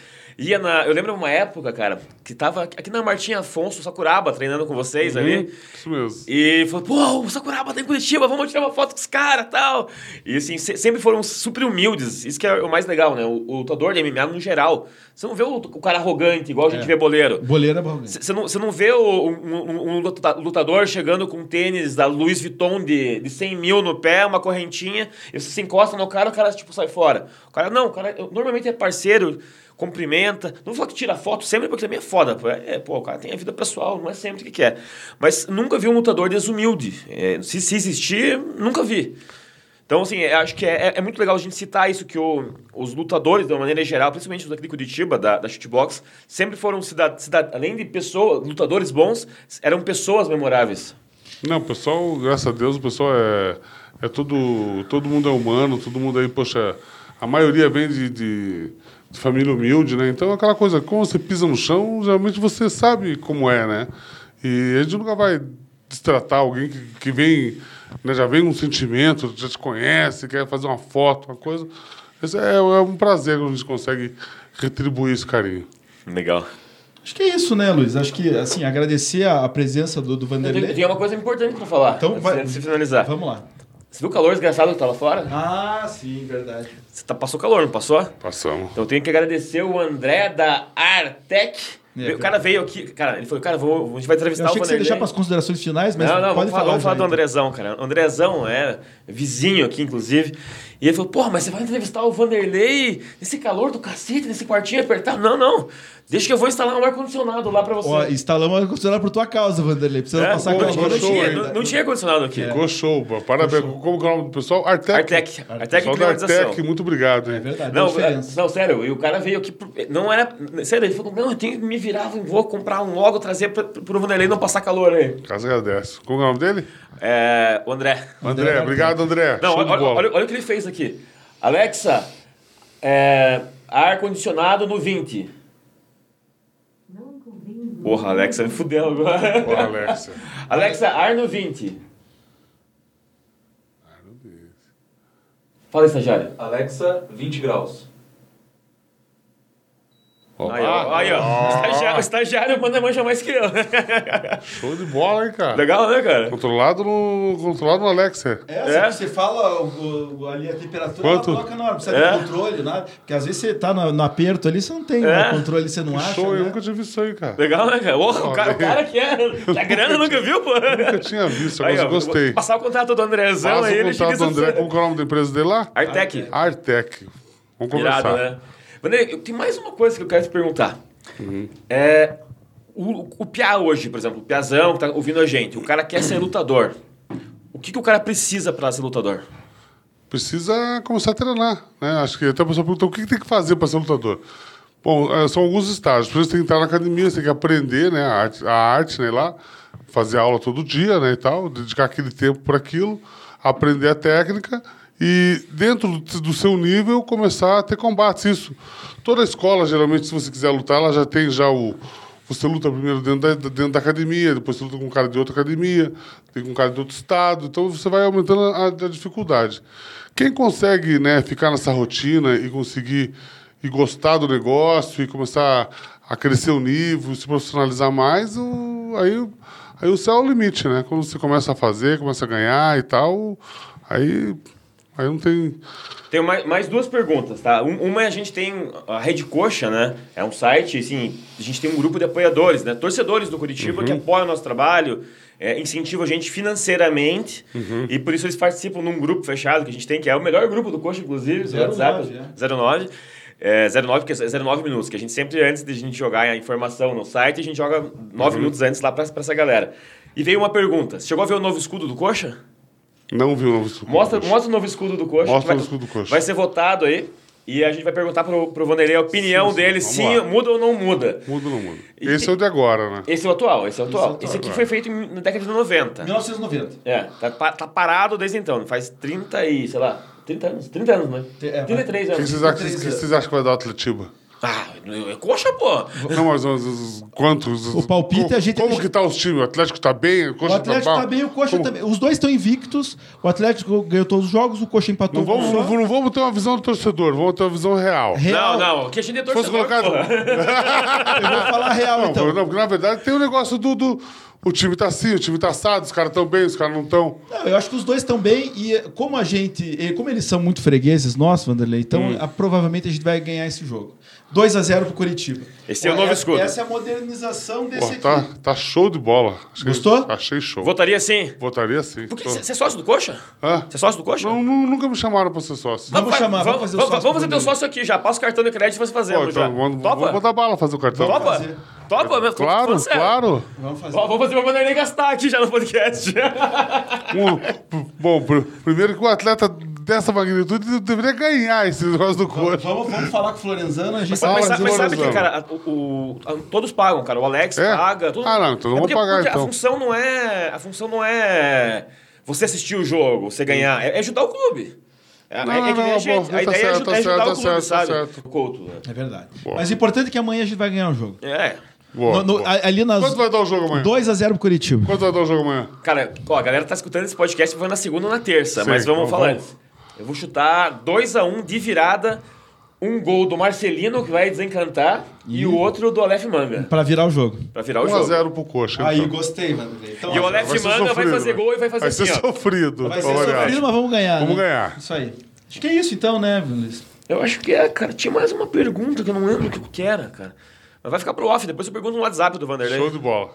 Ia na, eu lembro uma época, cara, que tava aqui na Martinha Afonso, Sakuraba, treinando com vocês ali.
Uhum, Isso mesmo.
E falou, pô, o Sakuraba tá em Curitiba, vamos tirar uma foto com os caras e tal. E assim, se- sempre foram super humildes. Isso que é o mais legal, né? O, o lutador de MMA no geral. Você não vê o, o cara arrogante, igual a gente
É.
vê boleiro.
Boleira é bom.
Você não, você não vê o- um, um- luta- lutador chegando com um tênis da Louis Vuitton de, de 100 mil no pé, uma correntinha, e você se encosta no cara, o cara tipo sai fora. O cara não, o cara normalmente é parceiro, cumprimenta. Não vou falar que tira foto sempre, porque também é foda. pô. É, pô, o cara tem a vida pessoal, não é sempre que quer. Mas nunca vi um lutador desumilde. É, se, se existir, nunca vi. Então, assim, eu acho que é, é muito legal a gente citar isso, que o- os lutadores, de uma maneira geral, principalmente os daqui de Curitiba, da, da shootbox, sempre foram, cida, cida, além de pessoas, lutadores bons, eram pessoas memoráveis.
Não, o pessoal, graças a Deus, o pessoal é, é tudo. Todo mundo é humano, todo mundo aí, poxa, a maioria vem de, de, de família humilde, né? Então aquela coisa, quando você pisa no chão, geralmente você sabe como é, né? E a gente nunca vai destratar alguém que, que vem, né, já vem um sentimento, já te conhece, quer fazer uma foto, uma coisa. Esse é, é um prazer quando a gente consegue retribuir esse carinho.
Legal.
Acho que é isso, né, Luiz? Acho que, assim, agradecer a, presença do, do Vanderlei.
tenho uma coisa importante pra falar,
Então,
antes,
vai-
finalizar.
Vamos lá.
Você viu o calor desgraçado que tá lá fora?
Ah, sim, verdade.
Você tá, passou calor, não passou?
Passamos.
Então eu tenho que agradecer o André da Artec.
É,
o cara veio aqui, cara, ele falou, cara, vou, a gente vai entrevistar
Eu achei
o
que você ia
Vanderlei.
deixar para as considerações finais, mas
não, não,
pode
vamos
falar.
vamos falar do
então.
Andrezão, cara. O Andrezão é vizinho aqui, inclusive. E ele falou, porra, mas você vai entrevistar o Vanderlei nesse calor do cacete, nesse quartinho apertado? Não, não. Deixa que eu vou instalar um ar-condicionado lá pra você.
Ó, instalamos ar condicionado por tua causa, Vanderlei. Precisa
É,
passar
pô,
com
não,
show,
não,
show,
tinha, não, não tinha ar-condicionado aqui.
Ficou show, pô. parabéns. Como que é o nome do pessoal? Artec.
Artec. Artec Climatização.
Artec, muito obrigado, hein?
É verdade,
Não,
diferença.
não, sério, e o cara veio aqui. Não era. Sério, ele falou: não, eu tenho que me virar, vou comprar um logo, trazer pra, pro Vanderlei não passar calor aí.
Caso agradece. Como é o nome dele?
É, o André.
André,
André
obrigado, André.
Não,
Show
olha, olha, olha o que ele fez aqui. Alexa, é, ar-condicionado no 20.
Não convindo.
Porra, Alexa me fudeu agora.
Ô, Alexa.
Alexa, ar no 20. Fala, estagiário.
Alexa, 20 graus.
Aí, ó. Aí, ó. Estagiário, estagiário manda manja mais que eu.
Show de bola, hein, cara?
Legal, né, cara?
Controlado no, controlado no Alexa.
É,
É?
Você, você fala o- o- ali a temperatura,
Quanto?
ela coloca na hora, precisa
É?
de controle, nada. Porque às vezes você tá no, no aperto ali, você não tem né,
É?
controle, você não acha.
Show, eu
né?
nunca tinha visto isso aí, cara.
Legal, né, cara? Ô, o, cara o cara que é. Da grana nunca viu, pô.
Nunca tinha visto,
Aí,
mas
ó,
eu gostei.
vou Passar o contato do Andrezão
Passa
aí,
o
ele
contato do André. Como que é o nome da empresa dele lá?
Artec.
Artec. Vamos conversar.
Irado, né? Vanderlei, eu tenho mais uma coisa que eu quero te perguntar.
Uhum.
É, o, o Piá hoje, por exemplo, o Piazão que tá ouvindo a gente, o cara quer ser lutador. O que, que o cara precisa para ser lutador?
Precisa começar a treinar, né? Acho que até a pessoa perguntou o que que tem que fazer para ser lutador. Bom, eh, são alguns estágios. Primeiro você tem que entrar na academia, você tem que aprender né, a arte, a arte né, lá, fazer aula todo dia né, e tal, dedicar aquele tempo para aquilo, aprender a técnica e, dentro do, seu nível, começar a ter combates. Isso. Toda escola, geralmente, se você quiser lutar, ela já tem já o. Você luta primeiro dentro da, dentro da academia, depois você luta com um cara de outra academia, tem com um cara de outro estado, então você vai aumentando a, a dificuldade. Quem consegue né, ficar nessa rotina e conseguir e gostar do negócio e começar a crescer o nível, se profissionalizar mais, o, aí, aí o céu é o limite, né? Quando você começa a fazer, começa a ganhar e tal, aí, aí não tem.
Tenho mais, mais duas perguntas, tá? Um- uma é a gente tem a Rede Coxa, né? É um site, assim, a gente tem um grupo de apoiadores, né? Torcedores do Curitiba que apoiam o nosso trabalho, é, incentivam a gente financeiramente e por isso eles participam num grupo fechado que a gente tem, que é o melhor grupo do Coxa, inclusive, do
09,
WhatsApp,
é.
09. É, 09, porque é 09 minutos, que a gente sempre, antes de a gente jogar a informação no site, a gente joga 9 minutos antes lá pra, pra essa galera. E veio uma pergunta: você chegou a ver o novo escudo do Coxa?
Não viu o novo escudo.
Mostra, mostra o novo escudo do Coxa.
Mostra
vai,
o novo escudo do Coxa.
Vai ser votado aí. E a gente vai perguntar pro, pro Vanderlei a opinião
Sim, sim,
dele,
vamos
sim,
lá.
muda ou não muda.
Muda ou não muda?
E
Esse é o de agora, né?
Esse é o atual, esse é o atual.
atual,
Esse aqui
agora.
foi feito em- na década de 90.
1990.
É, tá, tá parado desde então. Faz 30 e, sei lá, 30 anos. 30 anos, né?
É,
33
O que
anos.
vocês acham,
três
que
anos.
vocês acham que vai dar o Atletiba?
Ah, é coxa, pô.
Não, mas os, os- quantos?
O palpite
como,
a gente-
Como que tá os times? O Atlético tá bem? O
O
Coxa
Atlético
tá
tá bem, o Coxa
Como-
também. Os dois estão invictos. O Atlético ganhou todos os jogos, o Coxa empatou
Não vamos,
um
não, não vamos ter uma visão do torcedor, vamos ter uma visão real.
Real.
Não, não, que a gente é
fosse
torcedor,
colocado.
porra.
Eu vou falar real,
Não,
então.
não, porque na verdade tem o negócio do. do- o time tá assim, o time tá assado, os caras estão bem, os caras não estão.
Não, eu acho que os dois estão bem e eh, como a gente, eh, como eles são muito fregueses nossos, Vanderlei, então
Hum.
ah, provavelmente a gente vai ganhar esse jogo. 2 a 0 pro Curitiba.
Esse é o novo
essa-
escudo.
Essa é a modernização desse
Pô,
aqui.
tá, tá show de bola. Achei-
Gostou?
Achei show.
Votaria sim.
Votaria sim.
Porque você é sócio do coxa?
Hã?
Você é sócio do coxa?
Não, nu- nunca me chamaram pra ser sócio.
Vamos
vai-
chamar, vamos fazer o sócio
Vamos fazer
do
teu sócio aqui já. Passa o cartão de crédito e você fazendo
Pô,
já.
então, vamos,
Topa?
vamos botar bala fazer o cartão.
Topa?
fazer.
Topa? mesmo? Tô
Claro,
sério.
claro.
Vamos fazer.
Ó, vamos fazer o Vanderlei gastar aqui já no podcast.
Um- bom, pr- primeiro que o atleta dessa magnitude deveria ganhar esse negócio do
Vamos,
coxa.
vamos, vamos falar com o Florenzano, a gente
Mas,
Fala,
mas sabe, mas sabe que, cara, o, o- a- todos pagam, cara. O Alex
É?
paga. Tudo,
Ah, não, então
é porque,
pagar,
porque
então.
A função não é. A função não é você assistir o jogo, você ganhar. É, é ajudar o clube. É,
Não,
é, é que
não,
nem a gente.
bom,
a
tá
ideia é
certo,
ajudar,
tá
é ajudar
certo,
o clube,
tá certo,
sabe?
tá certo.
Couto. né?
É verdade.
Boa.
Mas o importante é que amanhã a gente vai ganhar o jogo.
É.
Boa,
No- no-
boa.
ali nas
Quanto vai dar o jogo amanhã?
2 a 0 pro Curitiba.
Quanto vai dar o jogo amanhã?
Cara, ó, a galera tá escutando esse podcast foi na segunda ou na terça,
Sim,
mas vamos
vamos-
falar
vamos.
antes. Eu vou chutar 2x1 de virada, um gol do Marcelino, que vai desencantar, e o outro do Aleph Manga,
Pra virar o jogo.
pra virar o jogo.
1x0 pro coxa.
Aí,
então.
gostei, Vanderlei. Então,
E o Aleph
Vai
Manga vai
sofrido,
fazer
né?
gol e vai fazer
Vai
assim,
ser
ó.
sofrido.
vai ser sofrido, mas vamos ganhar.
Vamos
né?
ganhar.
Isso aí. Acho que é isso então, né, Luiz?
Eu acho que é, cara. Tinha mais uma pergunta que eu não lembro o que era, cara. Mas vai ficar pro off, depois eu pergunto no WhatsApp do Vanderlei.
Show de bola.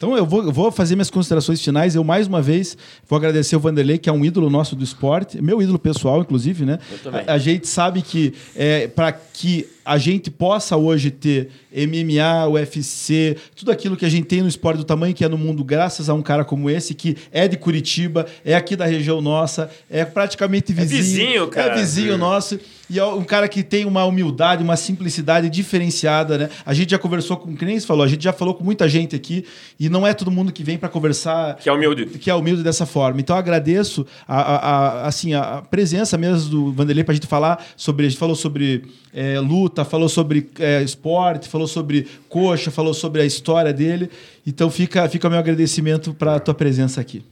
Então eu vou, eu vou fazer minhas considerações finais. Eu, mais uma vez, vou agradecer o Vanderlei, que é um ídolo nosso do esporte, meu ídolo pessoal, inclusive, né?
Eu também.
A, a gente sabe que é, para que a gente possa hoje ter MMA, UFC, tudo aquilo que a gente tem no esporte do tamanho que é no mundo, graças a um cara como esse, que é de Curitiba, é aqui da região nossa, é praticamente vizinho.
vizinho, cara.
É vizinho nosso. E é um cara que tem uma humildade, uma simplicidade diferenciada, né? A gente já conversou com, que nem você falou, a gente já falou com muita gente aqui e não é todo mundo que vem para conversar
Que é humilde.
que é humilde dessa forma. Então eu agradeço a, a- a- assim, a presença mesmo do Vanderlei para a gente falar sobre. A gente falou sobre é, luta, falou sobre é, esporte, falou sobre coxa, falou sobre a história dele. Então fica, fica o meu agradecimento para a tua presença aqui.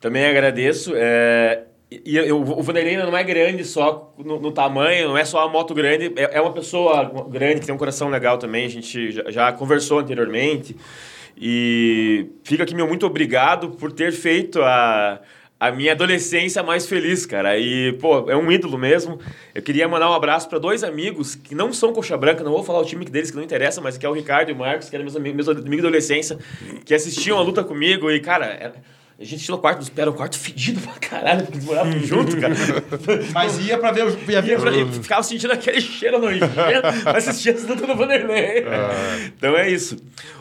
Também agradeço. é, E eu- o Vanderlei não é grande só no, no tamanho, não é só uma moto grande, é, é uma pessoa grande que tem um coração legal também. A gente já, já conversou anteriormente. E fica aqui meu muito obrigado por ter feito a, a minha adolescência mais feliz, cara. E, pô, é um ídolo mesmo. Eu queria mandar um abraço para dois amigos que não são coxa branca, não vou falar o time deles que não interessa, mas que é o Ricardo e o Marcos, que eram meus amigos, meus amigos da adolescência, que assistiam a luta comigo. E, cara, era- a gente tinha o quarto, era um quarto fedido pra caralho, porque eles moravam junto, cara.
Mas ia pra ver o. Ia ver
Ia pra- eu ficava sentindo aquele cheiro nojento, assistia as lutas do Vanderlei. Então é isso.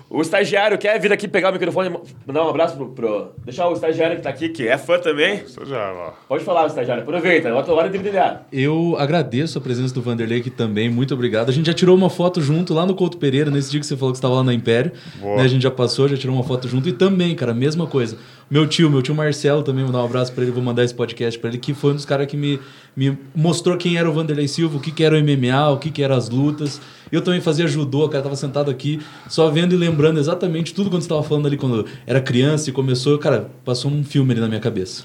O estagiário quer vir aqui pegar o microfone e mandar um abraço pro, pro- Deixar o estagiário que tá aqui, que é fã também.
Já lá.
Pode falar, estagiário. Aproveita, é outra hora de brilhar.
Eu agradeço a presença do Vanderlei aqui também, muito obrigado. A gente já tirou uma foto junto lá no Couto Pereira, nesse dia que você falou que você estava lá na Império. Né, a gente já passou, já tirou uma foto junto. E também, cara, mesma coisa. Meu tio, meu tio Marcelo também, vou dar um abraço pra ele, vou mandar esse podcast pra ele, que foi um dos caras que me, me mostrou quem era o Vanderlei Silva, o que, que era o MMA, o que, que eram as lutas. Eu também fazia judô, cara, tava sentado aqui, só vendo e lembrando exatamente tudo quando você tava falando ali quando era criança e começou. Cara, passou um filme ali na minha cabeça.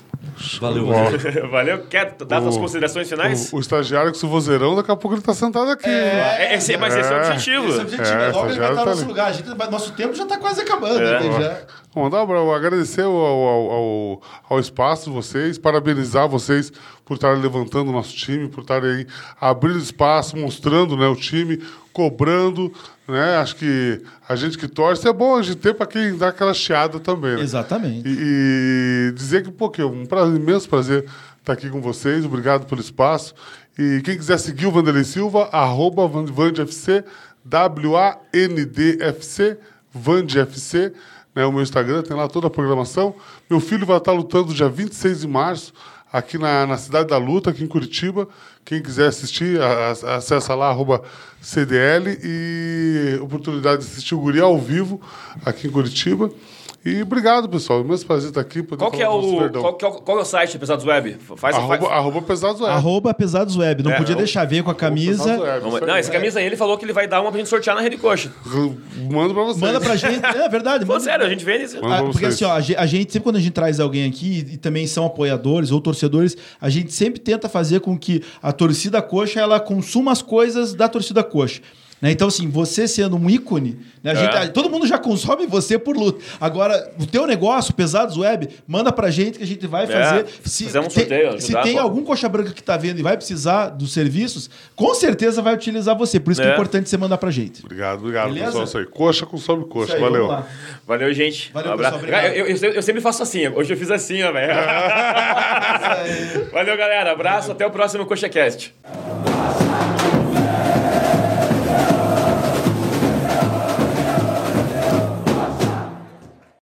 Valeu, Vanderlei.
Valeu. Quer dar suas
O-
considerações finais?
O, o estagiário com esse vozeirão, daqui a pouco ele tá sentado aqui.
É, esse, mas esse é o
É.
objetivo.
Esse objetivo.
É,
Logo ele vai estar
tá
no nosso
ali.
lugar. A gente, vai- nosso tempo já tá quase acabando.
É.
né? Já-
Bom, dá pra agradecer ao, ao, ao, ao espaço de vocês, parabenizar vocês por estarem levantando o nosso time, por estarem aí abrindo espaço, mostrando né, o time, cobrando. Né? Acho que a gente que torce é bom a gente ter para quem dá aquela chiada também. Né?
Exatamente.
E, e dizer que, pô, que é um prazer, imenso prazer estar aqui com vocês. Obrigado pelo espaço. E quem quiser seguir o Vanderlei Silva, arroba Van- VandFC, W-A-N-D-F-C, VandFC, né, o meu Instagram, tem lá toda a programação. Meu filho vai estar lutando dia 26 de março, aqui na, na Cidade da Luta, aqui em Curitiba. Quem quiser assistir, a- a- acessa lá, arroba CDL, e oportunidade de assistir o Guri ao vivo, aqui em Curitiba. E obrigado, pessoal. Imenso prazer estar aqui. poder
Qual que, é o, qual, que é o, qual é o site do Pesados Web? Faz,
Arroba,
faz,
arroba Pesados Web.
Arroba Pesados Web. Não
É,
podia
não.
deixar ver com a camisa.
Web,
não,
aí.
essa camisa aí ele falou que ele vai dar uma pra gente sortear na Rede Coxa.
Mando pra vocês.
Manda pra gente. É verdade.
Falando
Manda,
sério, a gente vende isso.
Manda
Ah,
pra
porque
vocês.
assim, ó, a gente, sempre quando a gente traz alguém aqui e também são apoiadores ou torcedores, a gente sempre tenta fazer com que a torcida coxa ela consuma as coisas da torcida coxa. Né? Então, assim, você sendo um ícone, né? a gente-
É.
todo mundo já consome você por luta. Agora, o teu negócio, Pesados Web, manda pra gente que a gente vai fazer. Se,
fizemos um
tem-
sorteio,
se
ajudar,
tem
pô.
algum coxa branca que tá vendo e vai precisar dos serviços, com certeza vai utilizar você. Por isso que é
É.
importante você mandar pra gente.
Obrigado, obrigado,
Beleza?
pessoal. Isso aí. Coxa com sobe coxa.
Isso aí,
Valeu.
Valeu, gente.
Valeu,
Um abraço.
pessoal.
Eu, eu- eu sempre- eu sempre faço assim. Hoje eu fiz assim, ó, velho. Valeu, galera. Abraço. Até o próximo CoxaCast.